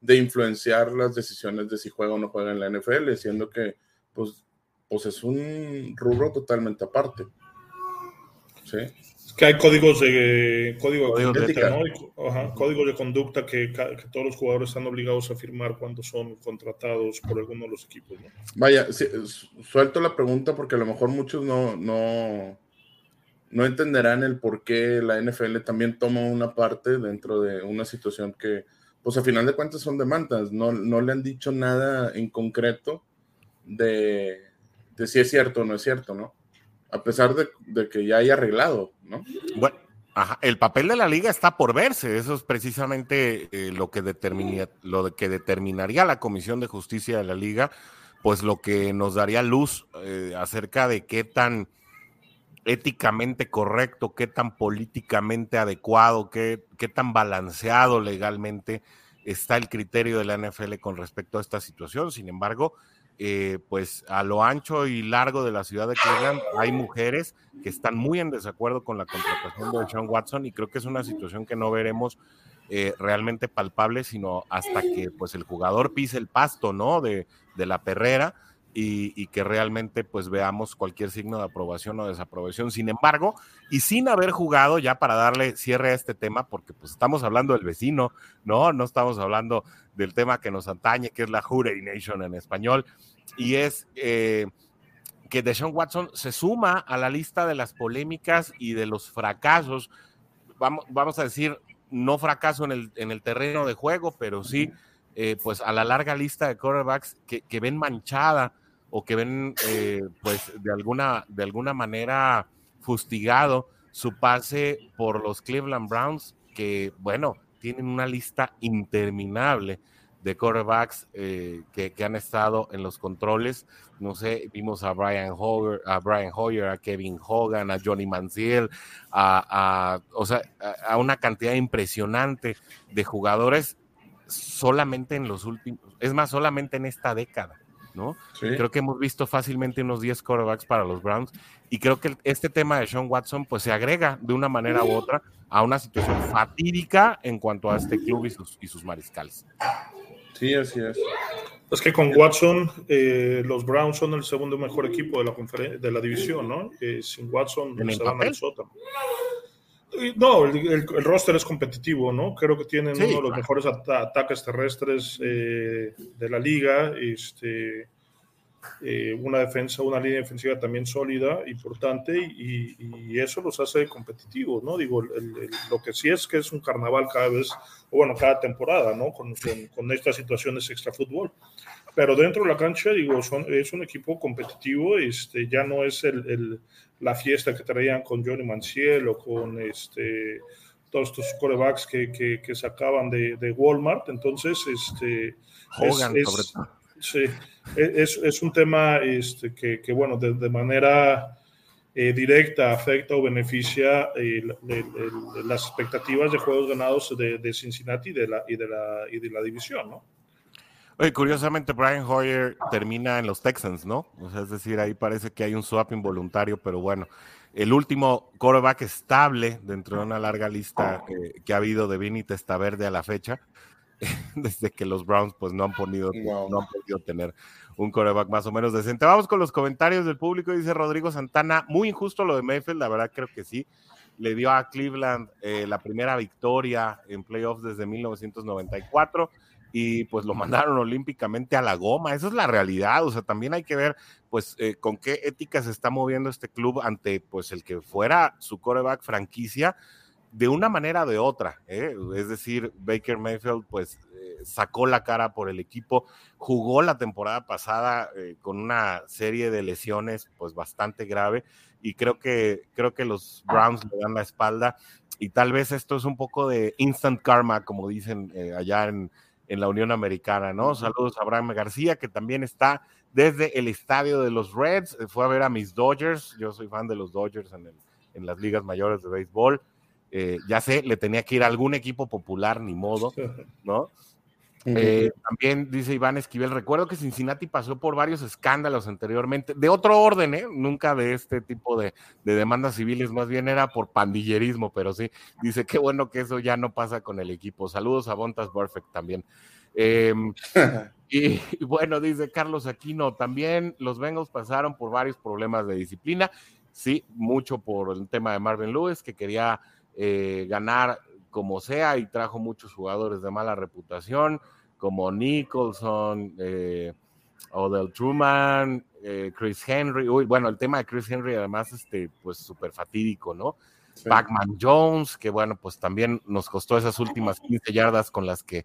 de influenciar las decisiones de si juega o no juega en la NFL, siendo que pues, pues es un rubro totalmente aparte. ¿Sí? que hay códigos de código, de, conducta, ¿no? códigos de conducta que, todos los jugadores están obligados a firmar cuando son contratados por alguno de los equipos. Vaya, suelto la pregunta porque a lo mejor muchos no, no, no entenderán el por qué la NFL también toma una parte dentro de una situación que, pues a final de cuentas son demandas, no, no le han dicho nada en concreto de, si es cierto o no es cierto, ¿no? A pesar de, que ya hay arreglado, ¿no? Bueno, el papel de la liga está por verse, eso es precisamente eh, lo, que lo que determinaría la Comisión de Justicia de la liga, pues lo que nos daría luz eh, acerca de qué tan éticamente correcto, qué tan políticamente adecuado, qué, qué tan balanceado legalmente está el criterio de la NFL con respecto a esta situación. Sin embargo, eh, pues a lo ancho y largo de la ciudad de Cleveland hay mujeres que están muy en desacuerdo con la contratación de Sean Watson y creo que es una situación que no veremos eh, realmente palpable, sino hasta que pues el jugador pise el pasto, ¿no? De, de la perrera y, que realmente pues veamos cualquier signo de aprobación o desaprobación. Sin embargo, y sin haber jugado ya para darle cierre a este tema, porque pues estamos hablando del vecino, ¿no? No estamos hablando del tema que nos atañe, que es la Nation en español, y es eh, que Deshaun Watson se suma a la lista de las polémicas y de los fracasos, vamos, vamos a decir, no fracaso en el, en el terreno de juego, pero sí... Eh, pues a la larga lista de quarterbacks que, que ven manchada o que ven eh, pues de alguna, de alguna manera fustigado su pase por los Cleveland Browns, que bueno, tienen una lista interminable de quarterbacks eh, que, han estado en los controles. No sé, vimos a Brian Hoyer, a Brian Hoyer, a Kevin Hogan, a Johnny Manziel, a, o sea, a una cantidad impresionante de jugadores solamente en los últimos, es más, solamente en esta década. Creo que hemos visto fácilmente unos 10 quarterbacks para los Browns y creo que este tema de Sean Watson pues se agrega de una manera u otra a una situación fatídica en cuanto a este club y sus, y sus mariscales. Sí, así es. Es que con Watson, eh, los Browns son el segundo mejor equipo de la, de la división, ¿no? Eh, sin Watson se van al sótano. No, el, roster es competitivo, ¿no? Creo que tienen uno de los mejores ataques terrestres eh, de la liga. Este, eh, una defensa, una línea defensiva también sólida, importante, y, eso los hace competitivos, ¿no? Digo, lo que sí es que es un carnaval cada vez, o bueno, cada temporada, ¿no? Con, con, estas situaciones extra fútbol. Pero dentro de la cancha, digo, son, es un equipo competitivo, este, ya no es el la fiesta que traían con Johnny Manciel o con este, todos estos corebacks que, que, sacaban de, de, Walmart. Entonces, este, es, es, un tema este, que, que, bueno, de, manera eh, directa afecta o beneficia eh, las expectativas de juegos ganados de, de Cincinnati y de, la, y, de la, y de la división, ¿no? Oye, curiosamente, Brian Hoyer termina en los Texans, ¿no? O sea, es decir, ahí parece que hay un swap involuntario, pero bueno, el último quarterback estable dentro de una larga lista que ha habido de Vinny Testaverde a la fecha, <laughs> desde que los Browns pues no han, podido, no han podido tener un quarterback más o menos decente. Vamos con los comentarios del público, dice Rodrigo Santana, muy injusto lo de Mayfield, la verdad creo que sí. Le dio a Cleveland eh, la primera victoria en playoffs desde 1994 y pues lo mandaron <laughs> olímpicamente a la goma. Esa es la realidad. O sea, también hay que ver pues eh, con qué ética se está moviendo este club ante pues el que fuera su coreback franquicia de una manera o de otra. ¿eh? Es decir, Baker Mayfield pues eh, sacó la cara por el equipo, jugó la temporada pasada con una serie de lesiones pues bastante grave y creo que, creo que los Browns le dan la espalda y tal vez esto es un poco de instant karma, como dicen allá en, en la Unión Americana, ¿no? Saludos a Abraham García, que también está desde el estadio de los Reds, eh, fue a ver a mis Dodgers, yo soy fan de los Dodgers en, en las ligas mayores de béisbol, eh, ya sé, le tenía que ir a algún equipo popular, ni modo, <laughs> ¿no? Eh, también dice Iván Esquivel, recuerdo que Cincinnati pasó por varios escándalos anteriormente, de otro orden, ¿eh? nunca de este tipo de, demandas civiles, más bien era por pandillerismo, pero sí, dice qué bueno que eso ya no pasa con el equipo. Saludos a Bontas Perfect también. Em, <laughs> y, bueno, dice Carlos Aquino, también los Bengals pasaron por varios problemas de disciplina, sí, mucho por el tema de Marvin Lewis, que quería eh, ganar como sea y trajo muchos jugadores de mala reputación como Nicholson, eh, Odell Truman, eh, Chris Henry. Uy, bueno, el tema de Chris Henry, además, este, pues súper fatídico, ¿no? Sí. Jones, que bueno, pues también nos costó esas últimas <laughs> 15 yardas con las que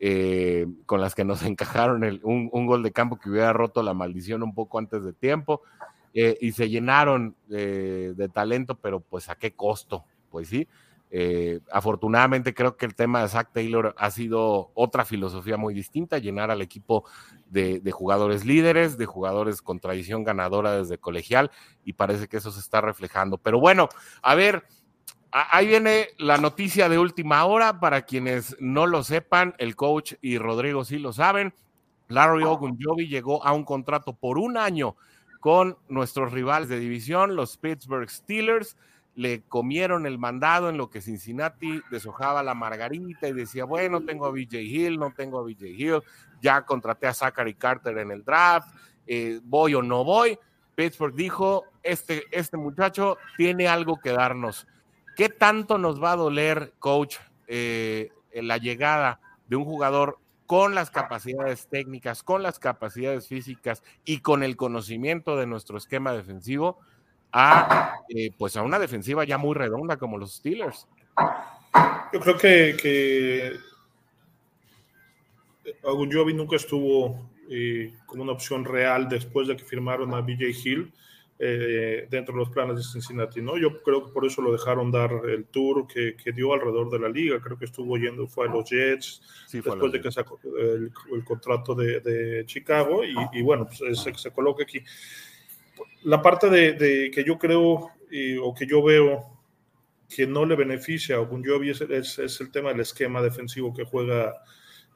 eh, con las que nos encajaron el, un, un, gol de campo que hubiera roto la maldición un poco antes de tiempo. Eh, y se llenaron de talento, pero pues a qué costo, pues sí. Eh, afortunadamente creo que el tema de Zach Taylor ha sido otra filosofía muy distinta, llenar al equipo de, jugadores líderes, de jugadores con tradición ganadora desde colegial, y parece que eso se está reflejando. Pero bueno, a ver, ahí viene la noticia de última hora, para quienes no lo sepan, el coach y Rodrigo sí lo saben, Larry Ogunjobi llegó a un contrato por un año con nuestros rivales de división, los Pittsburgh Steelers le comieron el mandado en lo que Cincinnati deshojaba la margarita y decía, bueno, tengo a BJ Hill, no tengo a BJ Hill, ya contraté a Zachary Carter en el draft, eh, voy o no voy. Pittsburgh dijo, este, este muchacho tiene algo que darnos. ¿Qué tanto nos va a doler, coach, eh, la llegada de un jugador con las capacidades técnicas, con las capacidades físicas y con el conocimiento de nuestro esquema defensivo? A, eh, pues a una defensiva ya muy redonda como los Steelers. Yo creo que, que Agunjobi nunca estuvo eh, como una opción real después de que firmaron a BJ Hill eh, dentro de los planes de Cincinnati. ¿no? Yo creo que por eso lo dejaron dar el tour que, que dio alrededor de la liga. Creo que estuvo yendo, fue a los Jets sí, después de que sacó el, el contrato de, de Chicago y, y, bueno, pues se, se coloca aquí la parte de, de que yo creo y, o que yo veo que no le beneficia a Ogunjobi es, es, es, el tema del esquema defensivo que juega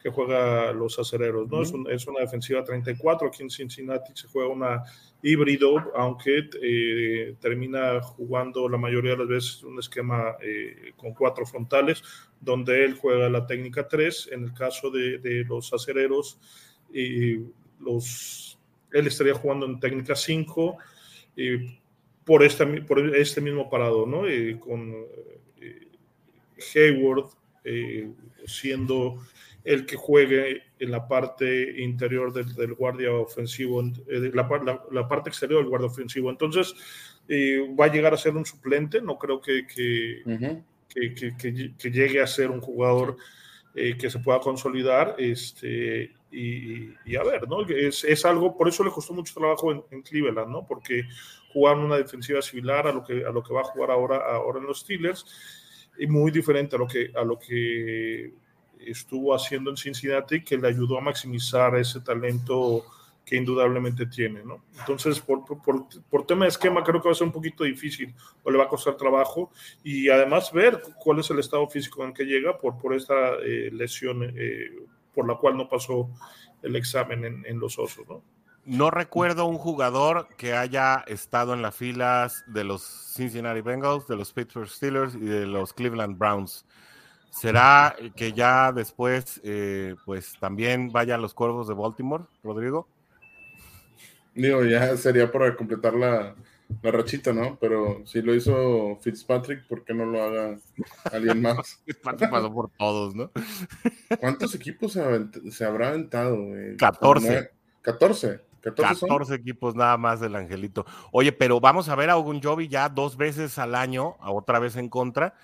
que juega los acereros, ¿no? Uh -huh. es, un, es, una defensiva 34, aquí en Cincinnati se juega una híbrido, aunque eh, termina jugando la mayoría de las veces un esquema eh, con cuatro frontales, donde él juega la técnica 3, en el caso de, de los acereros, y los, él estaría jugando en técnica 5, eh, por, esta, por este mismo parado, ¿no? Eh, con eh, Hayward siendo el que juegue en la parte interior del, del guardia ofensivo, la, la, la, parte exterior del guardia ofensivo. Entonces, va a llegar a ser un suplente, no creo que, que, uh -huh. que, que, que llegue a ser un jugador que se pueda consolidar. Este, y, y, a ver, ¿no? Es, es, algo, por eso le costó mucho trabajo en, en, Cleveland, ¿no? Porque jugaron una defensiva similar a lo que, a lo que va a jugar ahora, ahora en los Steelers y muy diferente a lo que, a lo que estuvo haciendo en Cincinnati, que le ayudó a maximizar ese talento que indudablemente tiene, ¿no? Entonces, por, por, por, tema de esquema, creo que va a ser un poquito difícil o le va a costar trabajo y además ver cuál es el estado físico en que llega por, por esta eh, lesión eh, por la cual no pasó el examen en, en, los osos, ¿no? No recuerdo un jugador que haya estado en las filas de los Cincinnati Bengals, de los Pittsburgh Steelers y de los Cleveland Browns. ¿Será que ya después, eh, pues también vaya a los Cuervos de Baltimore, Rodrigo? Digo, ya sería para completar la, la rachita, ¿no? Pero si lo hizo Fitzpatrick, ¿por qué no lo haga alguien más? <laughs> Fitzpatrick pasó por todos, ¿no? ¿Cuántos equipos se, se habrá aventado? Güey? 14. 14. 14, 14 equipos nada más del Angelito. Oye, pero vamos a ver a Ogunjobi ya dos veces al año, a otra vez en contra,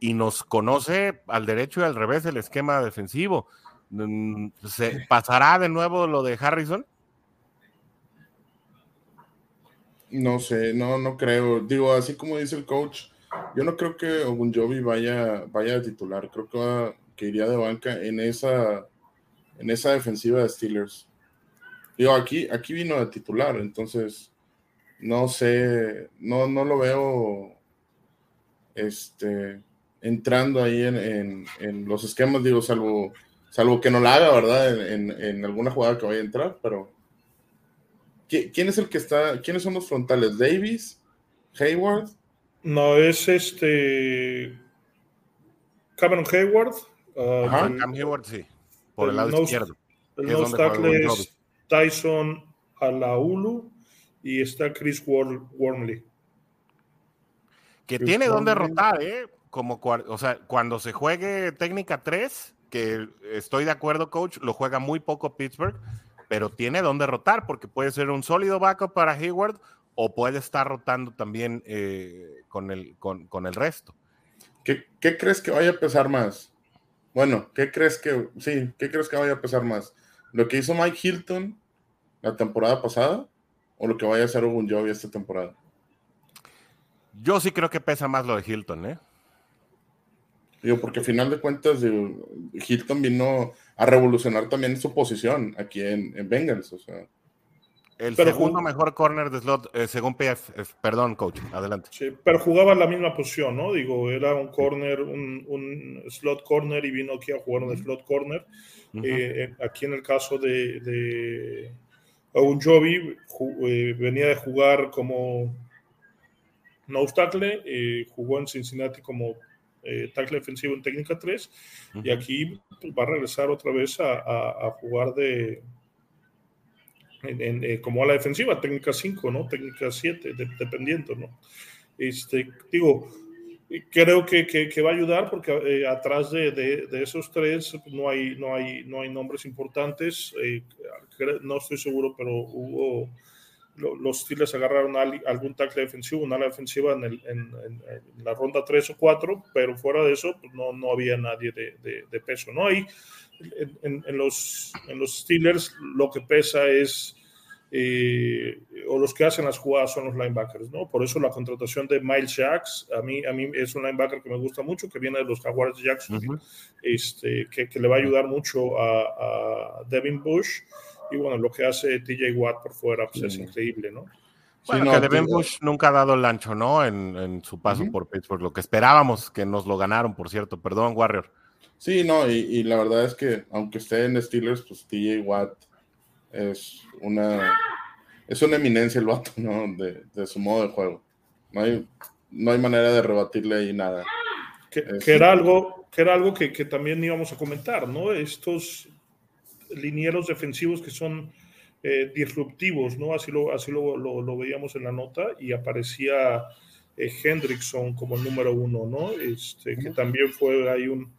y nos conoce al derecho y al revés el esquema defensivo. Mm, ¿Se pasará de nuevo lo de Harrison? No sé, no, no creo. Digo, así como dice el coach, yo no creo que Ogunjobi vaya, vaya a titular. Creo que, va, que iría de banca en esa, en esa defensiva de Steelers. Digo, aquí, aquí vino de titular, entonces no sé, no, no lo veo este, entrando ahí en, en, en, los esquemas, digo, salvo, salvo que no la haga, ¿verdad? En, en, alguna jugada que vaya a entrar, pero ¿quién es el que está, quiénes son los frontales? ¿Davis? ¿Hayward? No, es este Cameron Hayward. Uh, Ajá, Cam Hayward, sí, por el, el lado no, izquierdo. El no tackle es Tyson Alaulu y está Chris Wormley. Que Chris tiene donde rotar, ¿eh? Como, o sea, cuando se juegue técnica 3, que estoy de acuerdo, coach, lo juega muy poco Pittsburgh, pero tiene donde rotar porque puede ser un sólido backup para Hayward o puede estar rotando también eh, con, el, con, el resto. ¿Qué, crees que vaya a pesar más? Bueno, ¿qué crees que, sí, qué crees que vaya a pesar más? ¿Lo que hizo Mike Hilton la temporada pasada o lo que vaya a hacer Ogun Jovi esta temporada? Yo sí creo que pesa más lo de Hilton, ¿eh? Digo, porque al final de cuentas, Hilton vino a revolucionar también su posición aquí en, en Bengals, o sea. El segundo mejor corner de slot, eh, según PF. Perdón, coach, adelante. Sí, pero jugaba en la misma posición, ¿no? Digo, era un corner, un, slot corner y vino aquí a jugar un slot corner. Eh, eh, aquí en el caso de, de un Jovi, venía de jugar como no tackle, jugó en Cincinnati como tackle defensivo en técnica 3 y aquí pues, va a regresar otra vez a jugar de en, eh, como a la defensiva, técnica 5, ¿no? Técnica 7, dependiendo, ¿no? Este, digo, creo que, que, va a ayudar porque eh, atrás de, de, esos tres no hay, no hay, no hay nombres importantes. Eh, no estoy seguro, pero hubo los Steelers agarraron algún tackle defensivo, una ala defensiva en, el, en, la ronda 3 o 4, pero fuera de eso pues no, no había nadie de, de peso. ¿no? Ahí en, los, en los Steelers lo que pesa es, eh, o los que hacen las jugadas son los linebackers, ¿no? Por eso la contratación de Miles Jacks, a mí, a mí es un linebacker que me gusta mucho, que viene de los Jaguars de Jackson, este, que, que, le va a ayudar mucho a, Devin Bush. Y bueno, lo que hace TJ Watt por fuera pues, es increíble, ¿no? Bueno, que Devin Bush nunca ha dado el ancho, ¿no? En, en su paso por Pittsburgh, lo que esperábamos que nos lo ganaron, por cierto. Perdón, Warrior. Sí, no, y, la verdad es que aunque esté en Steelers, pues TJ Watt es una es una eminencia el vato, ¿no? De, su modo de juego. No hay, no hay manera de rebatirle ahí nada. Que, era algo, que era algo que, también íbamos a comentar, ¿no? Estos linieros defensivos que son eh, disruptivos, ¿no? Así, lo, así lo, lo, veíamos en la nota y aparecía eh, Hendrickson como el número uno, ¿no? Este, que también fue ahí un,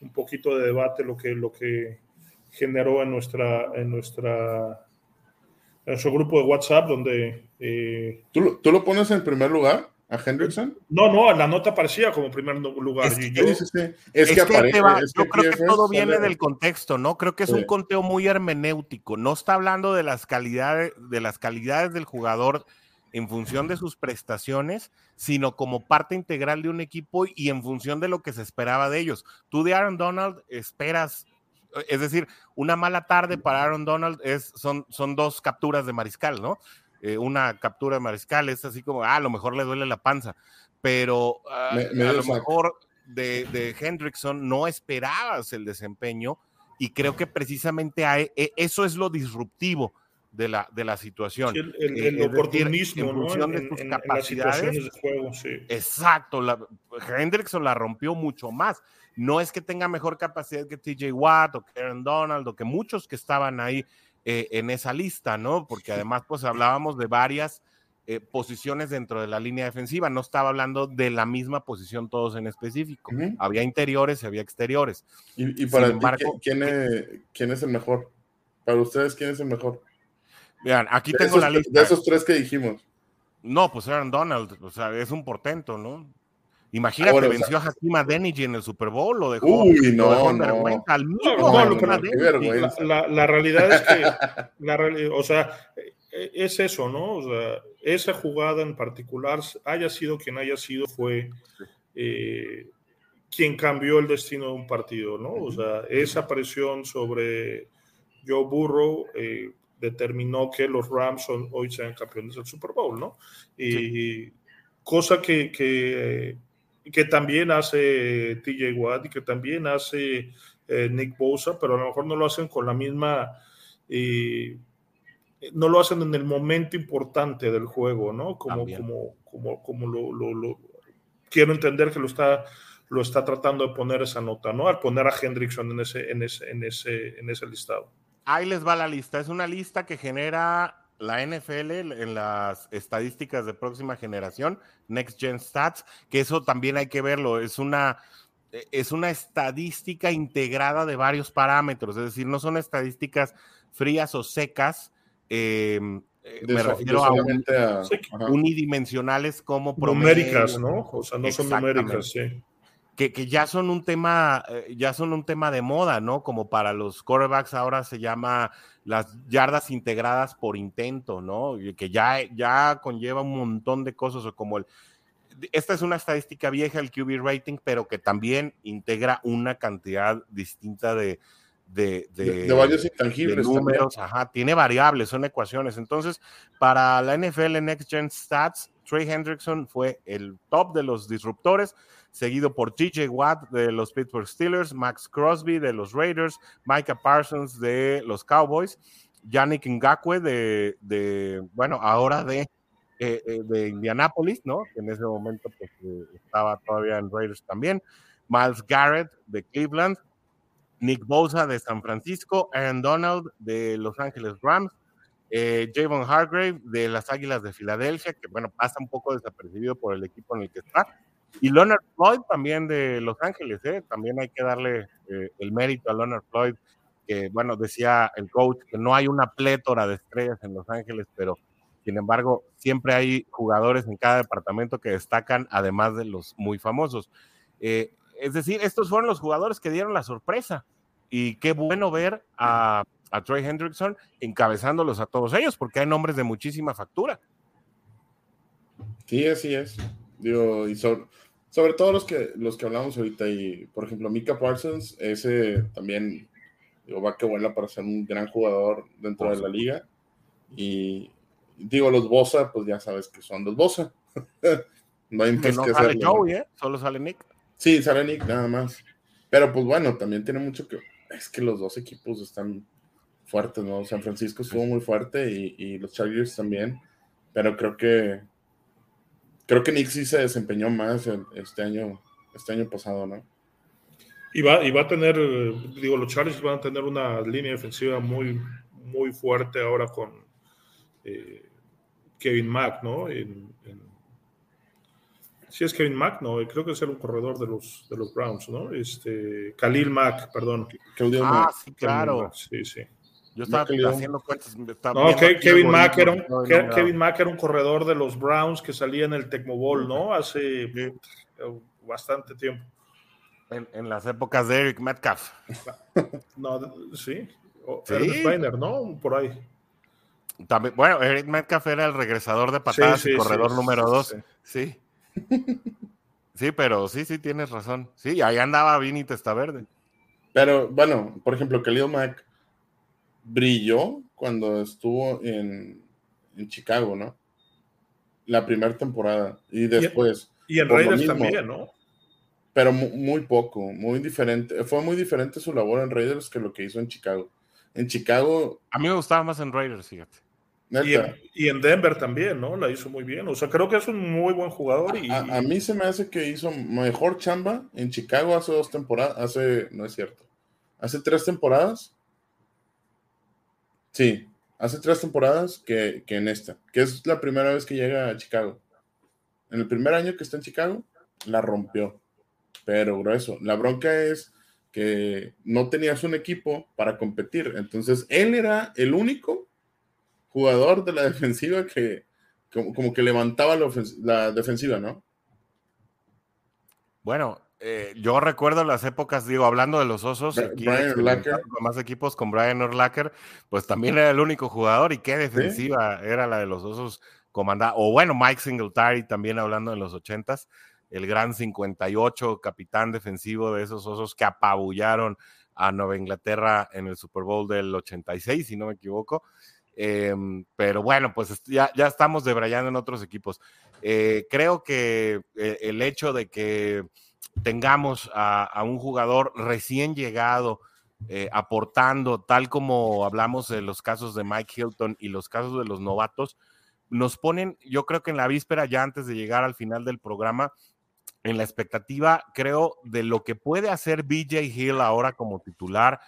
un poquito de debate lo que, lo que generó en nuestra, en nuestra en nuestro grupo de WhatsApp, donde... Eh, ¿Tú, ¿Tú, lo pones en primer lugar? ¿A Hendrickson? No, no, la nota aparecía como primer lugar. Es que, yo, creo que todo viene del contexto, ¿no? Creo que es un conteo muy hermenéutico. No está hablando de las calidades, de las calidades del jugador en función de sus prestaciones, sino como parte integral de un equipo y en función de lo que se esperaba de ellos. Tú de Aaron Donald esperas, es decir, una mala tarde para Aaron Donald es, son, son dos capturas de mariscal, ¿no? Eh, una captura de mariscal es así como, ah, a lo mejor le duele la panza, pero ah, a lo mejor de, de Hendrickson no esperabas el desempeño y creo que precisamente e, eso es lo disruptivo de la, de la situación. el, el, oportunismo, en función de sus capacidades. De juego, sí. Exacto, la, Hendrickson la rompió mucho más. No es que tenga mejor capacidad que TJ Watt o Karen Donald o que muchos que estaban ahí eh, en esa lista, ¿no? Porque además, pues hablábamos de varias eh, posiciones dentro de la línea defensiva. No estaba hablando de la misma posición todos en específico. Había interiores y había exteriores. Y, para ¿quién, ¿quién es el mejor? Para ustedes, ¿quién es el mejor? Vean, aquí tengo la lista. De esos tres que dijimos. No, pues Aaron Donald, o sea, es un portento, ¿no? Imagínate, venció a Hakim Adeniji en el Super Bowl, lo dejó, uy, no, lo no. vergüenza, al mismo la, la, realidad es que, <laughs> la o sea, es eso, ¿no? O sea, esa jugada en particular, haya sido quien haya sido, fue eh, quien cambió el destino de un partido, ¿no? O sea, esa presión sobre Joe Burrow, eh, determinó que los Rams hoy sean campeones del Super Bowl, ¿no? Y cosa que, que, también hace TJ Watt y que también hace eh, Nick Bosa, pero a lo mejor no lo hacen con la misma... no lo hacen en el momento importante del juego, ¿no? Como, como, como, como lo, quiero entender que lo está, lo está tratando de poner esa nota, ¿no? Al poner a Hendrickson en ese, en ese, en ese, en ese listado. Ahí les va la lista. Es una lista que genera la NFL en las estadísticas de próxima generación, Next Gen Stats, que eso también hay que verlo. Es una, es una estadística integrada de varios parámetros, es decir, no son estadísticas frías o secas. Em, eh, me refiero a, unidimensionales como numéricas, ¿no? O sea, no son numéricas, sí. Que, que, ya son un tema, eh, ya son un tema de moda, ¿no? Como para los quarterbacks ahora se llama las yardas integradas por intento, ¿no? Que ya, ya conlleva un montón de cosas, o como el, esta es una estadística vieja, el QB rating, pero que también integra una cantidad distinta de, de, de, varios intangibles. números, ajá, tiene variables, son ecuaciones. Entonces, para la NFL Next Gen Stats, Trey Hendrickson fue el top de los disruptores, seguido por TJ Watt de los Pittsburgh Steelers, Max Crosby de los Raiders, Micah Parsons de los Cowboys, Yannick Ngakwe de, bueno, ahora de eh, eh, de Indianapolis, ¿no? Que en ese momento pues, eh, estaba todavía en Raiders también. Miles Garrett de Cleveland, Nick Bosa de San Francisco, Aaron Donald de Los Ángeles Rams, Javon Hargrave de las Águilas de Filadelfia, que bueno, pasa un poco desapercibido por el equipo en el que está. Y Leonard Floyd también de Los Ángeles, ¿eh? también hay que darle el mérito a Leonard Floyd, que bueno, decía el coach que no hay una plétora de estrellas en Los Ángeles, pero sin embargo, siempre hay jugadores en cada departamento que destacan, además de los muy famosos. Eh, es decir, estos fueron los jugadores que dieron la sorpresa. Y qué bueno ver a, Trey Hendrickson encabezándolos a todos ellos, porque hay nombres de muchísima factura. Sí, así es. Digo, y sobre, todo los que, los que hablamos ahorita, y por ejemplo, Mika Parsons, ese también digo, va que vuela para ser un gran jugador dentro de la liga. Y, digo, los Bosa, pues ya sabes que son los Bosa. <laughs> no hay más que, sale Joey, ¿eh? Solo sale Nick. Sí, sale Nick nada más. Pero pues bueno, también tiene mucho que. Es que los dos equipos están fuertes, ¿no? San Francisco estuvo muy fuerte y, los Chargers también. Pero creo que. Creo que Nick sí se desempeñó más este año, este año pasado, ¿no? Y va, y va a tener, digo, los Chargers van a tener una línea defensiva muy, muy fuerte ahora con, eh, Kevin Mack, ¿no? En, Sí es Kevin Mack, no, creo que es el corredor de los, de los Browns, ¿no? Este, Khalil Mack, perdón. ah, sí, claro. Sí, sí. Yo estaba haciendo cuentas. no, Kevin Mack, era un, Kevin Mack era un corredor de los Browns que salía en el Tecmo Bowl, ¿no? Hace eh, bastante tiempo. En, las épocas de Eric Metcalf. <laughs> No, sí. ¿Sí? Steiner, ¿no? Por ahí. También, bueno, Eric Metcalf era el regresador de patadas y corredor número dos. Sí. Sí, pero sí, sí, tienes razón. Sí, ahí andaba Vini Verde. Pero bueno, por ejemplo, Khalil Mack brilló cuando estuvo en, Chicago, ¿no? La primera temporada. Y después. Y en, Raiders también, ¿no? Pero muy, poco, muy diferente. Fue muy diferente su labor en Raiders que lo que hizo en Chicago. En Chicago. A mí me gustaba más en Raiders, fíjate. Y en, Denver también, ¿no? La hizo muy bien. O sea, creo que es un muy buen jugador. Y... A, mí se me hace que hizo mejor chamba en Chicago hace dos temporadas. Hace, no es cierto. Hace tres temporadas. Sí, hace tres temporadas que, que en esta. Que es la primera vez que llega a Chicago. En el primer año que está en Chicago, la rompió. Pero grueso. La bronca es que no tenías un equipo para competir. Entonces, él era el único jugador de la <laughs> defensiva que como, que levantaba la, defensiva, ¿no? Bueno, eh, yo recuerdo las épocas, digo, hablando de los osos, aquí con más equipos con Brian Urlacher, pues también era el único jugador y qué defensiva era la de los osos comandada, o bueno, Mike Singletary también hablando de los ochentas, el gran 58 capitán defensivo de esos osos que apabullaron a Nueva Inglaterra en el Super Bowl del 86, si no me equivoco. Em, pero bueno, pues ya, ya estamos debrayando en otros equipos. Eh, creo que eh, el hecho de que tengamos a, un jugador recién llegado eh, aportando, tal como hablamos de los casos de Mike Hilton y los casos de los novatos, nos ponen, yo creo que en la víspera, ya antes de llegar al final del programa, en la expectativa, creo, de lo que puede hacer BJ Hill ahora como titular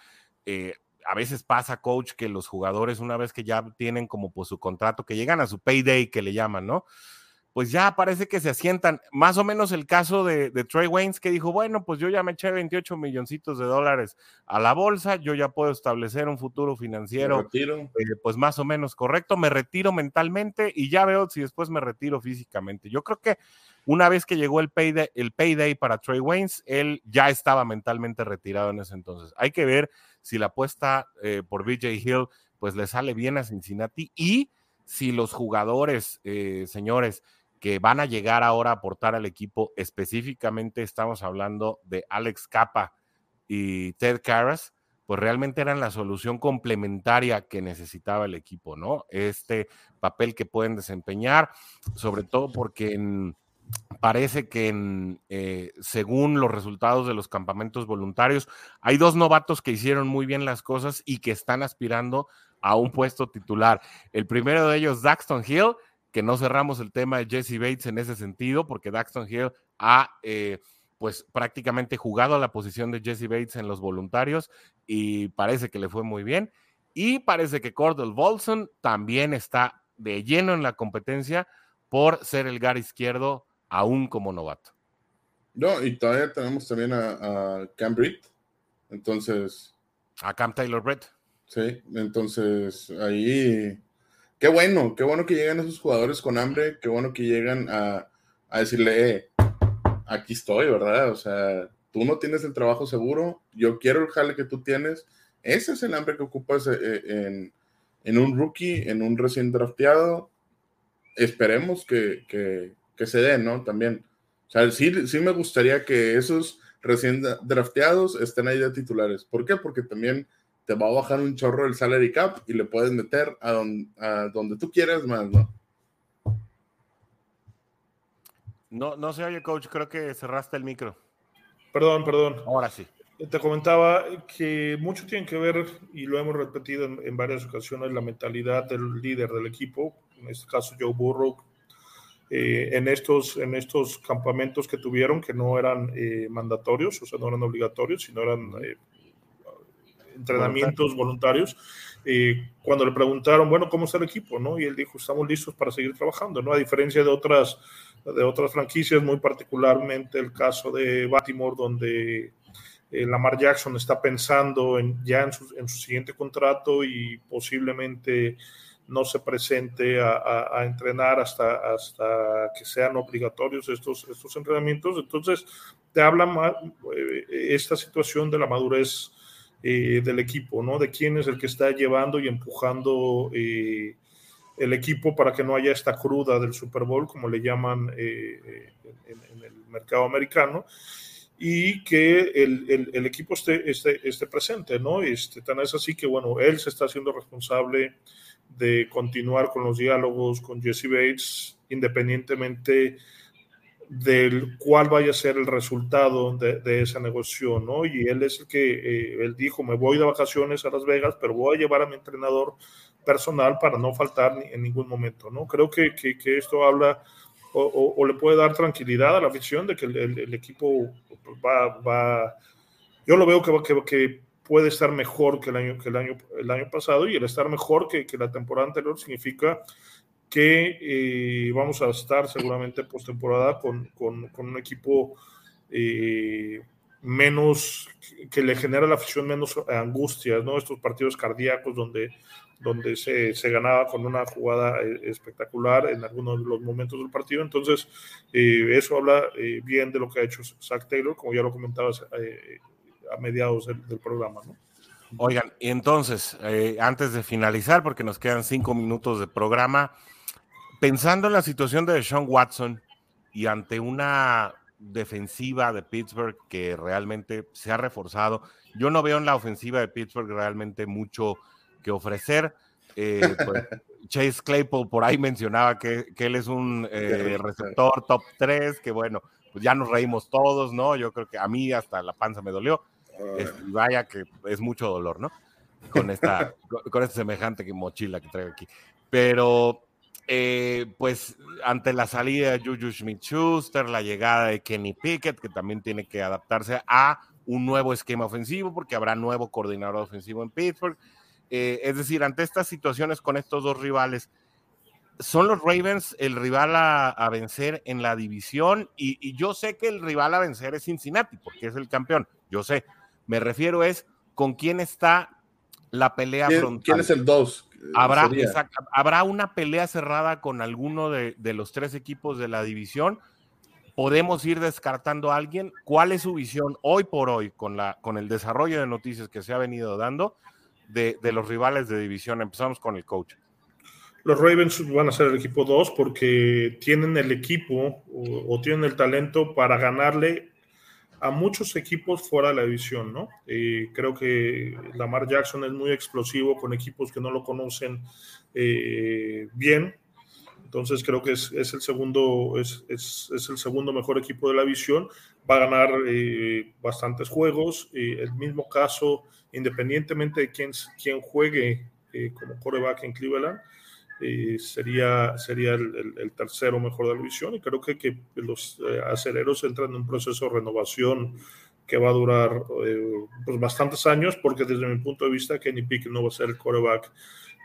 a veces pasa, coach, que los jugadores, una vez que ya tienen como pues su contrato, que llegan a su payday, que le llaman, ¿no? Pues ya parece que se asientan. Más o menos el caso de, Trey Waynes, que dijo, bueno, pues yo ya me eché 28 milloncitos de dólares a la bolsa, yo ya puedo establecer un futuro financiero, eh, pues más o menos correcto, me retiro mentalmente y ya veo si después me retiro físicamente. Yo creo que una vez que llegó el payday, el payday para Trey Waynes, él ya estaba mentalmente retirado en ese entonces. Hay que ver si la apuesta eh, por BJ Hill, pues le sale bien a Cincinnati y si los jugadores, eh, señores, que van a llegar ahora a aportar al equipo. Específicamente estamos hablando de Alex Capa y Ted Karras, pues realmente eran la solución complementaria que necesitaba el equipo, ¿no? Este papel que pueden desempeñar, sobre todo porque parece que eh, según los resultados de los campamentos voluntarios, hay dos novatos que hicieron muy bien las cosas y que están aspirando a un puesto titular. El primero de ellos, Daxton Hill, que no cerramos el tema de Jesse Bates en ese sentido, porque Daxton Hill ha eh, pues prácticamente jugado a la posición de Jesse Bates en los voluntarios y parece que le fue muy bien. Y parece que Cordell Volson también está de lleno en la competencia por ser el gar izquierdo aún como novato. No, y todavía tenemos también a, Cam Britt. Entonces. A Cam Taylor Britt. Sí, entonces ahí qué bueno, qué bueno que llegan esos jugadores con hambre, qué bueno que llegan a, decirle, eh, aquí estoy, ¿verdad? O sea, tú no tienes el trabajo seguro, yo quiero el jale que tú tienes. Ese es el hambre que ocupas eh, eh, en, un rookie, en un recién drafteado. Esperemos que, se dé, ¿no? También. O sea, sí, sí me gustaría que esos recién drafteados estén ahí de titulares. ¿Por qué? Porque también te va a bajar un chorro el salary cap y le puedes meter a, donde tú quieras más, ¿no? No, no se oye, coach, creo que cerraste el micro. Perdón, perdón. Ahora sí. Te comentaba que mucho tiene que ver, y lo hemos repetido en, varias ocasiones, la mentalidad del líder del equipo, en este caso Joe Burrow, eh, en, estos, en estos campamentos que tuvieron, que no eran eh, mandatorios, o sea, no eran obligatorios, sino eran eh, entrenamientos voluntarios, eh, cuando le preguntaron, bueno, ¿cómo está el equipo? ¿no? Y él dijo, estamos listos para seguir trabajando, ¿no? A diferencia de otras, de otras franquicias, muy particularmente el caso de Baltimore, donde eh, Lamar Jackson está pensando en, ya en su, en su, siguiente contrato y posiblemente no se presente a, a, entrenar hasta, hasta que sean obligatorios estos, estos entrenamientos. Entonces, te habla más eh, esta situación de la madurez eh, del equipo, ¿no? De quién es el que está llevando y empujando eh, el equipo para que no haya esta cruda del Super Bowl, como le llaman eh, en, el mercado americano, y que el, equipo esté, presente, ¿no? Este, tan es así que, bueno, él se está haciendo responsable de continuar con los diálogos con Jesse Bates, independientemente del cuál vaya a ser el resultado de, de esa negociación, ¿no? Y él es el que, eh, él dijo, me voy de vacaciones a Las Vegas, pero voy a llevar a mi entrenador personal para no faltar en ningún momento, ¿no? Creo que, que, esto habla o, le puede dar tranquilidad a la afición de que el, equipo va, va, yo lo veo que, que, que, puede estar mejor que el año, que el año, el año pasado y el estar mejor que, que la temporada anterior significa que eh, vamos a estar seguramente postemporada con, con, un equipo eh, menos, que le genera a la afición menos angustias, ¿no? Estos partidos cardíacos donde, donde se, se ganaba con una jugada eh, espectacular en algunos de los momentos del partido. Entonces, eso habla bien de lo que ha hecho Zach Taylor, como ya lo comentabas a mediados del, programa. Oigan, entonces, antes de finalizar, porque nos quedan cinco minutos de programa, pensando en la situación de Sean Watson y ante una defensiva de Pittsburgh que realmente se ha reforzado, yo no veo en la ofensiva de Pittsburgh realmente mucho que ofrecer. Eh, <laughs> pues, Chase Claypool por ahí mencionaba que, él es un eh, receptor top 3, que bueno, pues ya nos reímos todos, ¿no? Yo creo que a mí hasta la panza me dolió. Este, y vaya que es mucho dolor, ¿no? Con esta, <laughs> con esta semejante mochila que traigo aquí. Pero eh, pues ante la salida de Juju Smith-Schuster, la llegada de Kenny Pickett, que también tiene que adaptarse a un nuevo esquema ofensivo, porque habrá nuevo coordinador ofensivo en Pittsburgh. Eh, es decir, ante estas situaciones con estos dos rivales, son los Ravens el rival a, vencer en la división y, yo sé que el rival a vencer es Cincinnati porque es el campeón, yo sé. Me refiero es con quién está la pelea frontal. ¿Quién es el 2? Habrá, habrá una pelea cerrada con alguno de, de, los tres equipos de la división. Podemos ir descartando a alguien. ¿Cuál es su visión hoy por hoy con, la, con el desarrollo de noticias que se ha venido dando de, de los rivales de división? Empezamos con el coach. Los Ravens van a ser el equipo 2 porque tienen el equipo o, tienen el talento para ganarle a muchos equipos fuera de la división, ¿no? creo que Lamar Jackson es muy explosivo con equipos que no lo conocen eh, bien. Entonces creo que es, el segundo, es, el segundo mejor equipo de la división. Va a ganar eh, bastantes juegos. el mismo caso, independientemente de quién, quién juegue eh, como coreback en Cleveland, sería, sería el, tercero mejor de la división y creo que, que los eh, aceleros entran en un proceso de renovación que va a durar eh, pues bastantes años porque desde mi punto de vista Kenny Pickett no va a ser el quarterback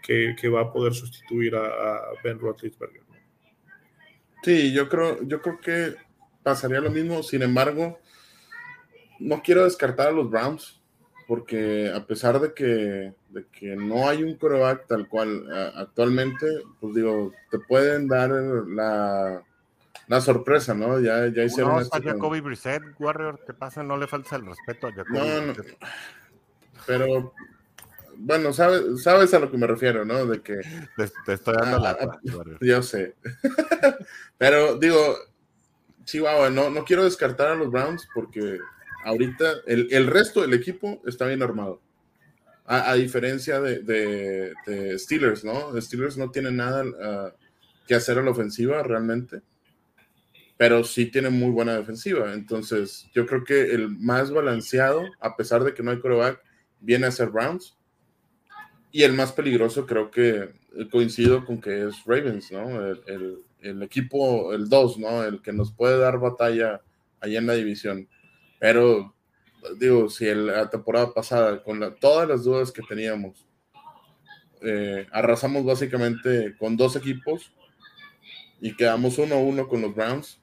que, que va a poder sustituir a, Ben Roethlisberger. Sí, yo creo, yo creo que pasaría lo mismo, sin embargo, no quiero descartar a los Browns porque a pesar de que, de que no hay un coreback tal cual actualmente, pues digo, te pueden dar la, la sorpresa, ¿no? Ya, ya hicieron no, esto. Jacoby Brissett, Warrior, ¿qué pasa? No le falta el respeto a Jacoby no, no, Pero, bueno, sabes, sabes a lo que me refiero, ¿no? De que... Te, estoy dando la... Ah, yo sé. <laughs> pero, digo, Chihuahua, no, no quiero descartar a los Browns porque ahorita el, resto del equipo está bien armado. A, diferencia de, Steelers, ¿no? Steelers no tiene nada ah, que hacer a la ofensiva realmente, pero sí tiene muy buena defensiva. Entonces, yo creo que el más balanceado, a pesar de que no hay coreback, viene a ser Browns. Y el más peligroso creo que coincido con que es Ravens, ¿no? El, el equipo, el 2, ¿no? El que nos puede dar batalla allá en la división. Pero, digo, si la temporada pasada, con todas las dudas que teníamos, eh, arrasamos básicamente con dos equipos y quedamos 1-1 con los Browns.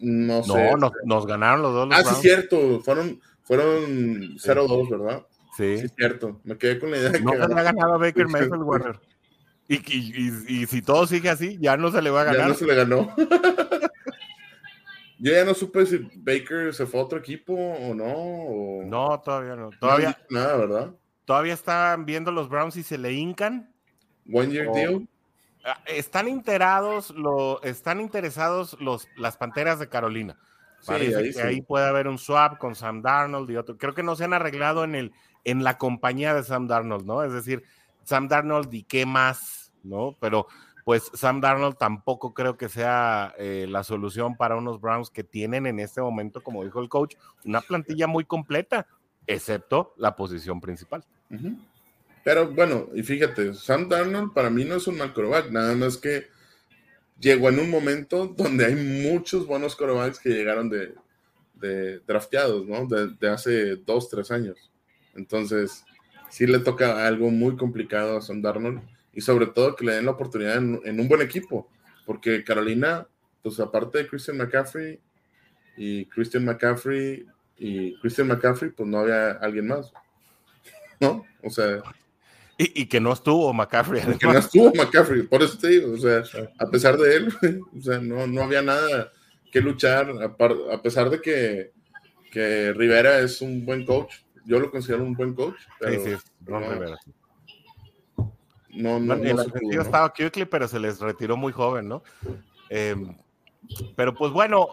No, sé. No, nos, ganaron los dos. ah, sí, cierto. Fueron, fueron 0-2, ¿verdad? Sí. Sí, cierto. Me quedé con la idea de no que. No se le ha ganado a Baker Mayfield, Warner. Y, y, y, y, si todo sigue así, ya no se le va a ganar. Ya no se le ganó. <laughs> Yo ya no supe si Baker se fue a otro equipo o no. No, todavía no. Todavía nada, ¿verdad? Todavía están viendo los Browns y se le hincan. One year deal. Están enterados, lo, están interesados los, las Panteras de Carolina. Parece ahí que ahí puede haber un swap con Sam Darnold y otro. Creo que no se han arreglado en, el, en la compañía de Sam Darnold, ¿no? Es decir, Sam Darnold y qué más, ¿no? Pero pues Sam Darnold tampoco creo que sea eh, la solución para unos Browns que tienen en este momento, como dijo el coach, una plantilla muy completa, excepto la posición principal. Pero bueno, y fíjate, Sam Darnold para mí no es un mal nada más que llegó en un momento donde hay muchos buenos corebacks que llegaron de, de drafteados, ¿no? De, de, hace dos, tres años. Entonces, sí le toca algo muy complicado a Sam Darnold y sobre todo que le den la oportunidad en, un buen equipo, porque Carolina, pues aparte de Christian McCaffrey y Christian McCaffrey y Christian McCaffrey, pues no había alguien más, ¿no? O sea... Y, que no estuvo McCaffrey. Que no estuvo McCaffrey, por eso te digo, o sea, a pesar de él, <laughs> o sea, no, no había nada que luchar, a, pesar de que, que Rivera es un buen coach, yo lo considero un buen coach. Pero, sí, sí, Rivera. No, no, en no estaba Kirkley, pero se les retiró muy joven, ¿no? Em, pero pues bueno,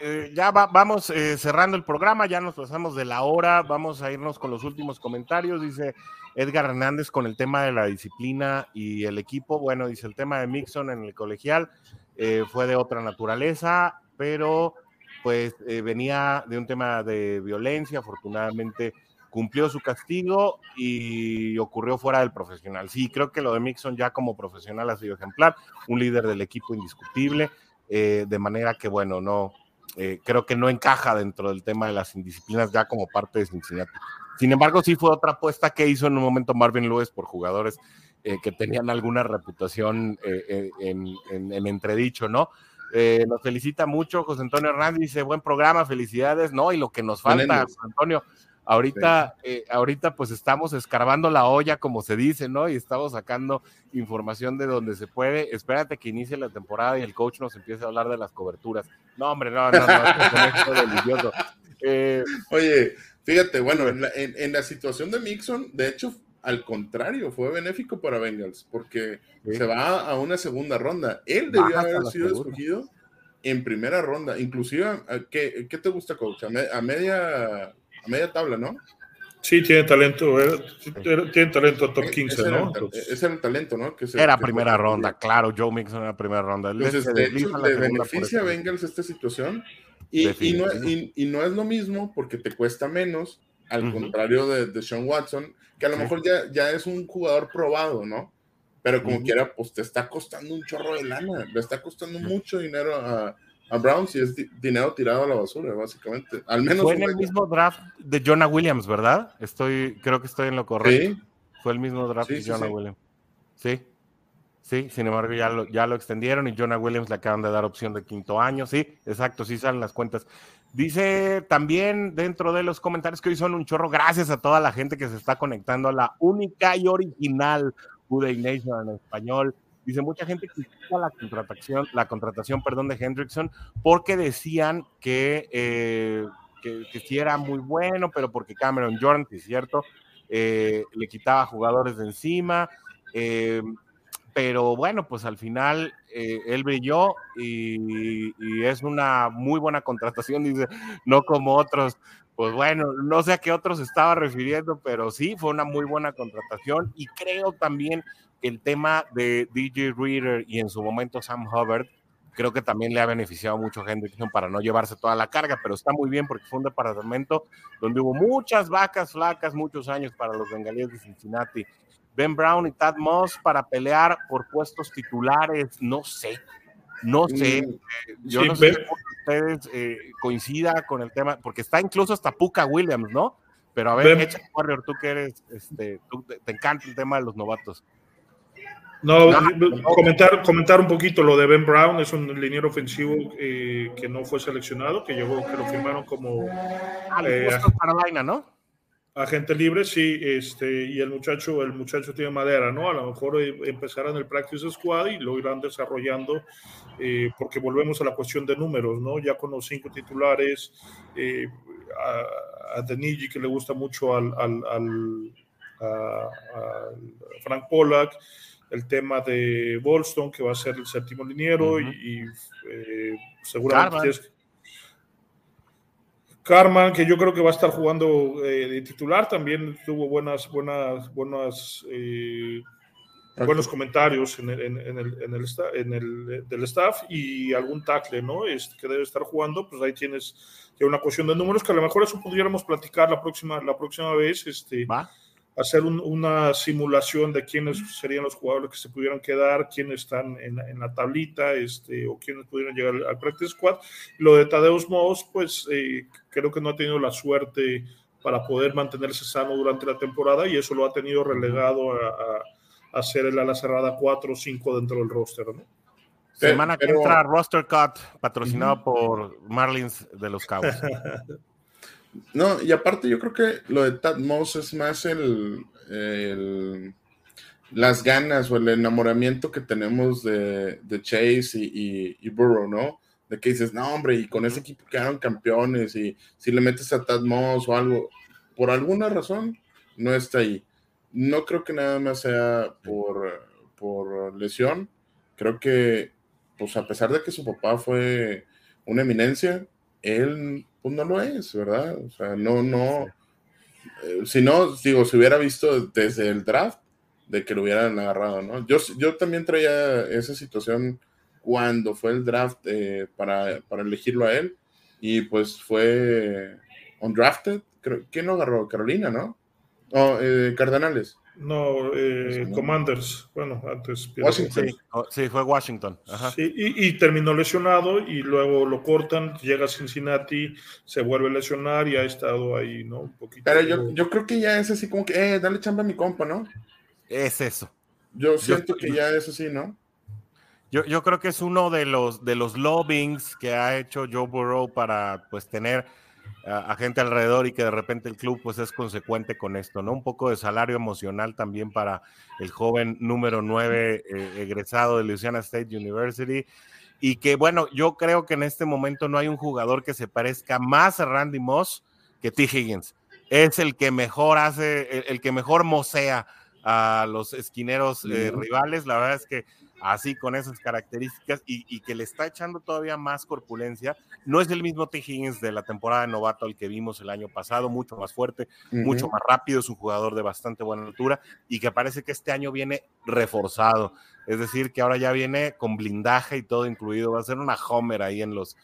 eh, ya vamos eh, cerrando el programa, ya nos pasamos de la hora, vamos a irnos con los últimos comentarios, dice Edgar Hernández con el tema de la disciplina y el equipo, bueno, dice el tema de Mixon en el colegial eh, fue de otra naturaleza, pero pues venía de un tema de violencia, afortunadamente cumplió su castigo y ocurrió fuera del profesional. Sí, creo que lo de Mixon ya como profesional ha sido ejemplar, un líder del equipo indiscutible, eh, de manera que, bueno, no, eh, creo que no encaja dentro del tema de las indisciplinas ya como parte de Cincinnati. Sin embargo, sí fue otra apuesta que hizo en un momento Marvin Lewis por jugadores eh, que tenían alguna reputación eh, en, en, entredicho, ¿no? nos felicita mucho José Antonio Hernández, dice, buen programa, felicidades, ¿no? Y lo que nos falta, José Antonio, Ahorita, eh, ahorita pues estamos escarbando la olla, como se dice, ¿no? Y estamos sacando información de donde se puede. Espérate que inicie la temporada y el coach nos empiece a hablar de las coberturas. No, hombre, no, no, no, es delicioso. Eh, Oye, fíjate, bueno, en la, situación de Mixon, de hecho, al contrario, fue benéfico para Bengals, porque se va a una segunda ronda. Él debió haber sido escogido en primera ronda, inclusive, ¿qué, qué te gusta, coach? a media a media tabla, ¿no? Sí, tiene talento, tiene talento top 15, ese ¿no? ese era el talento, ¿no? era primera ronda, claro, Joe Mixon era primera ronda. Entonces, de hecho, le beneficia a Bengals esta situación y, y, no, y, no, es lo mismo porque te cuesta menos, al contrario de, de, Sean Watson, que a lo mejor ya, ya es un jugador probado, ¿no? Pero como quiera, pues te está costando un chorro de lana, le está costando mucho dinero a, a Browns y es dinero tirado a la basura, básicamente. Al menos fue en el mismo draft de Jonah Williams, ¿verdad? Estoy, creo que estoy en lo correcto. Fue el mismo draft de Jonah Williams. Sí. Sí, sin embargo, ya lo, ya lo extendieron y Jonah Williams le acaban de dar opción de quinto año. Sí, exacto, sí salen las cuentas. Dice también dentro de los comentarios que hoy son un chorro, gracias a toda la gente que se está conectando a la única y original Uday Nation en español. Dice, mucha gente critica la contratación, la contratación, perdón, de Hendrickson porque decían que, eh, que, sí era muy bueno, pero porque Cameron Jordan, cierto, eh, le quitaba jugadores de encima. Eh, pero bueno, pues al final él brilló y, y, es una muy buena contratación, dice, no como otros. Pues bueno, no sé a qué otros estaba refiriendo, pero sí, fue una muy buena contratación y creo también el tema de DJ Reader y en su momento Sam Hubbard, creo que también le ha beneficiado mucho a Hendrickson para no llevarse toda la carga, pero está muy bien porque fue un departamento donde hubo muchas vacas flacas, muchos años para los bengalíes de Cincinnati. Ben Brown y Tad Moss para pelear por puestos titulares, no sé, no sé. Mm, eh, yo no sé si ustedes eh, coincida con el tema, porque está incluso hasta Puka Williams, ¿no? Pero a ver, echa Warrior, tú que eres, este, te encanta el tema de los novatos. No, comentar, comentar un poquito lo de Ben Brown, es un liniero ofensivo eh, que no fue seleccionado, que llegó, que lo firmaron como ah, eh, Carolina, ¿no? Agente libre, sí, este, y el muchacho, el muchacho tiene madera, ¿no? A lo mejor eh, empezarán el practice squad y lo irán desarrollando, porque volvemos a la cuestión de números, ¿no? Ya con los cinco titulares, a, a Denigi, que le gusta mucho al, al, al a, Frank Pollack, el tema de Bolston, que va a ser el séptimo liniero, y, eh, seguramente Carman. que yo creo que va a estar jugando eh, de titular, también tuvo buenas, buenas, buenas, eh, buenos comentarios en el, en, el, en, el, en el, del staff y algún tackle, ¿no? Es, que debe estar jugando, pues ahí tienes una cuestión de números que a lo mejor eso pudiéramos platicar la próxima, la próxima vez. Este, ¿Va? Hacer una simulación de quiénes serían los jugadores que se pudieran quedar, quiénes están en, en la tablita, este, o quiénes pudieran llegar al practice squad. Lo de Tadeusz Moss, pues eh, creo que no ha tenido la suerte para poder mantenerse sano durante la temporada y eso lo ha tenido relegado a, a, ser el ala cerrada 4 o 5 dentro del roster, ¿no? Semana que entra Roster Cut, patrocinado por Marlins de los Cabos. <laughs> No, y aparte yo creo que lo de Tad Moss es más el, las ganas o el enamoramiento que tenemos de, Chase y, y, Burrow, ¿no? De que dices, no, hombre, y con ese equipo quedaron campeones, y si le metes a Tad Moss o algo, por alguna razón, no está ahí. No creo que nada más sea por, por lesión. Creo que, pues a pesar de que su papá fue una eminencia, él pues no lo es, ¿verdad? O sea, no, no. Eh, si no, digo, se hubiera visto desde el draft de que lo hubieran agarrado, ¿no? Yo, yo también traía esa situación cuando fue el draft eh, para, para, elegirlo a él y pues fue undrafted. ¿Quién lo agarró? Carolina, ¿no? O eh, Cardenales. No, eh, Commanders. Bueno, antes. Washington. Sí, fue Washington. y, terminó lesionado y luego lo cortan, llega a Cincinnati, se vuelve a lesionar y ha estado ahí, ¿no? Un poquito. Pero yo, yo creo que ya es así como que, eh, dale chamba a mi compa, ¿no? Es eso. Yo siento que ya es así, ¿no? Yo, yo, creo que es uno de los, de los lobbyings que ha hecho Joe Burrow para pues tener a, gente alrededor y que de repente el club pues es consecuente con esto, ¿no? Un poco de salario emocional también para el joven número 9 eh, egresado de Louisiana State University. Y que bueno, yo creo que en este momento no hay un jugador que se parezca más a Randy Moss que T. Higgins. Es el que mejor hace, el, que mejor mosea a los esquineros eh, rivales. La verdad es que así con esas características y, que le está echando todavía más corpulencia. No es el mismo T. Higgins de la temporada de novato al que vimos el año pasado, mucho más fuerte, mucho más rápido, es un jugador de bastante buena altura y que parece que este año viene reforzado. Es decir, que ahora ya viene con blindaje y todo incluido. Va a ser una Homer ahí en los.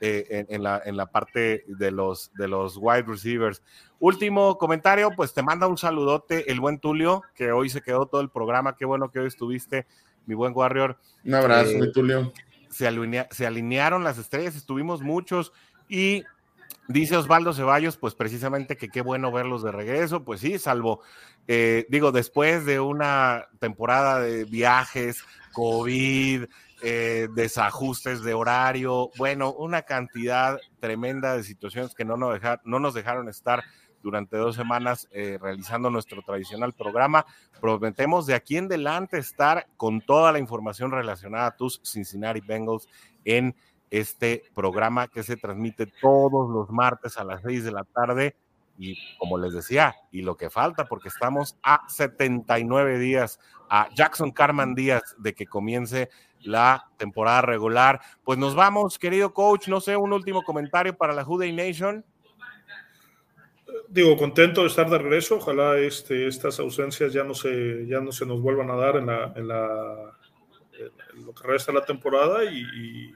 Eh, en, la, en la parte de los, de los wide receivers. Último comentario, pues te manda un saludote el buen Tulio, que hoy se quedó todo el programa. Qué bueno que hoy estuviste mi buen Warrior. Un abrazo, eh, Tulio. Se, se alinearon las estrellas, estuvimos muchos y dice Osvaldo Ceballos, pues precisamente que qué bueno verlos de regreso, pues sí, salvo, eh, digo, después de una temporada de viajes, COVID, eh, desajustes de horario, bueno, una cantidad tremenda de situaciones que no nos, no nos dejaron estar durante dos semanas eh, realizando nuestro tradicional programa. Prometemos de aquí en adelante estar con toda la información relacionada a tus Cincinnati Bengals en este programa que se transmite todos los martes a las seis de la tarde. Y como les decía, y lo que falta, porque estamos a 79 días, a Jackson Carman Díaz de que comience la temporada regular. Pues nos vamos, querido coach. No sé, un último comentario para la Juday Nation digo, contento de estar de regreso. Ojalá este, estas ausencias ya no, se, ya no se nos vuelvan a dar en, la, en, la, lo que resta de la temporada y,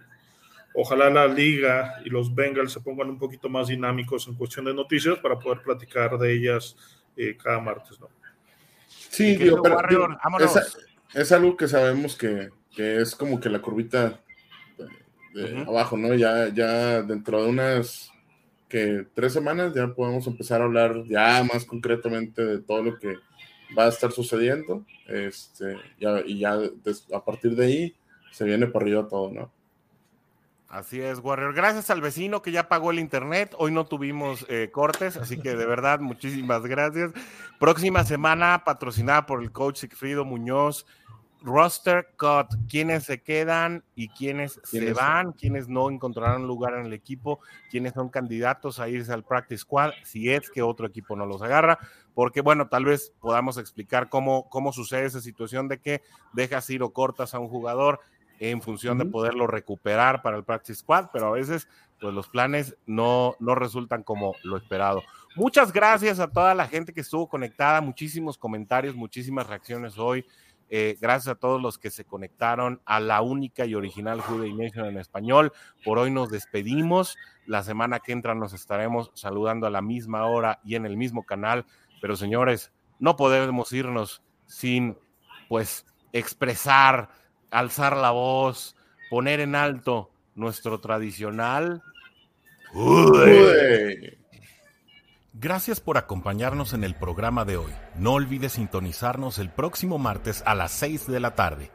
ojalá la liga y los Bengals se pongan un poquito más dinámicos en cuestión de noticias para poder platicar de ellas eh, cada martes. ¿no? Sí, digo, es, algo que sabemos que, que, es como que la curvita de, abajo, ¿no? Ya, ya dentro de unas que tres semanas ya podemos empezar a hablar ya más concretamente de todo lo que va a estar sucediendo. Este, y ya a partir de ahí se viene por arriba todo, ¿no? Así es, Warrior. Gracias al vecino que ya pagó el internet. Hoy no tuvimos eh, cortes, así que de verdad, muchísimas gracias. Próxima semana, patrocinada por el coach Sigfrido Muñoz roster cut, quiénes se quedan y quiénes se van, quiénes no encontrarán lugar en el equipo, quiénes son candidatos a irse al practice squad, si es que otro equipo no los agarra, porque bueno, tal vez podamos explicar cómo, cómo sucede esa situación de que dejas ir o cortas a un jugador en función de poderlo recuperar para el practice squad, pero a veces pues los planes no, no resultan como lo esperado. Muchas gracias a toda la gente que estuvo conectada, muchísimos comentarios, muchísimas reacciones hoy. Eh, gracias a todos los que se conectaron a la única y original Juday Nation en español. Por hoy nos despedimos. La semana que entra nos estaremos saludando a la misma hora y en el mismo canal. Pero señores, no podemos irnos sin, pues, expresar, alzar la voz, poner en alto nuestro tradicional. Gracias por acompañarnos en el programa de hoy. No olvides sintonizarnos el próximo martes a las 6 de la tarde.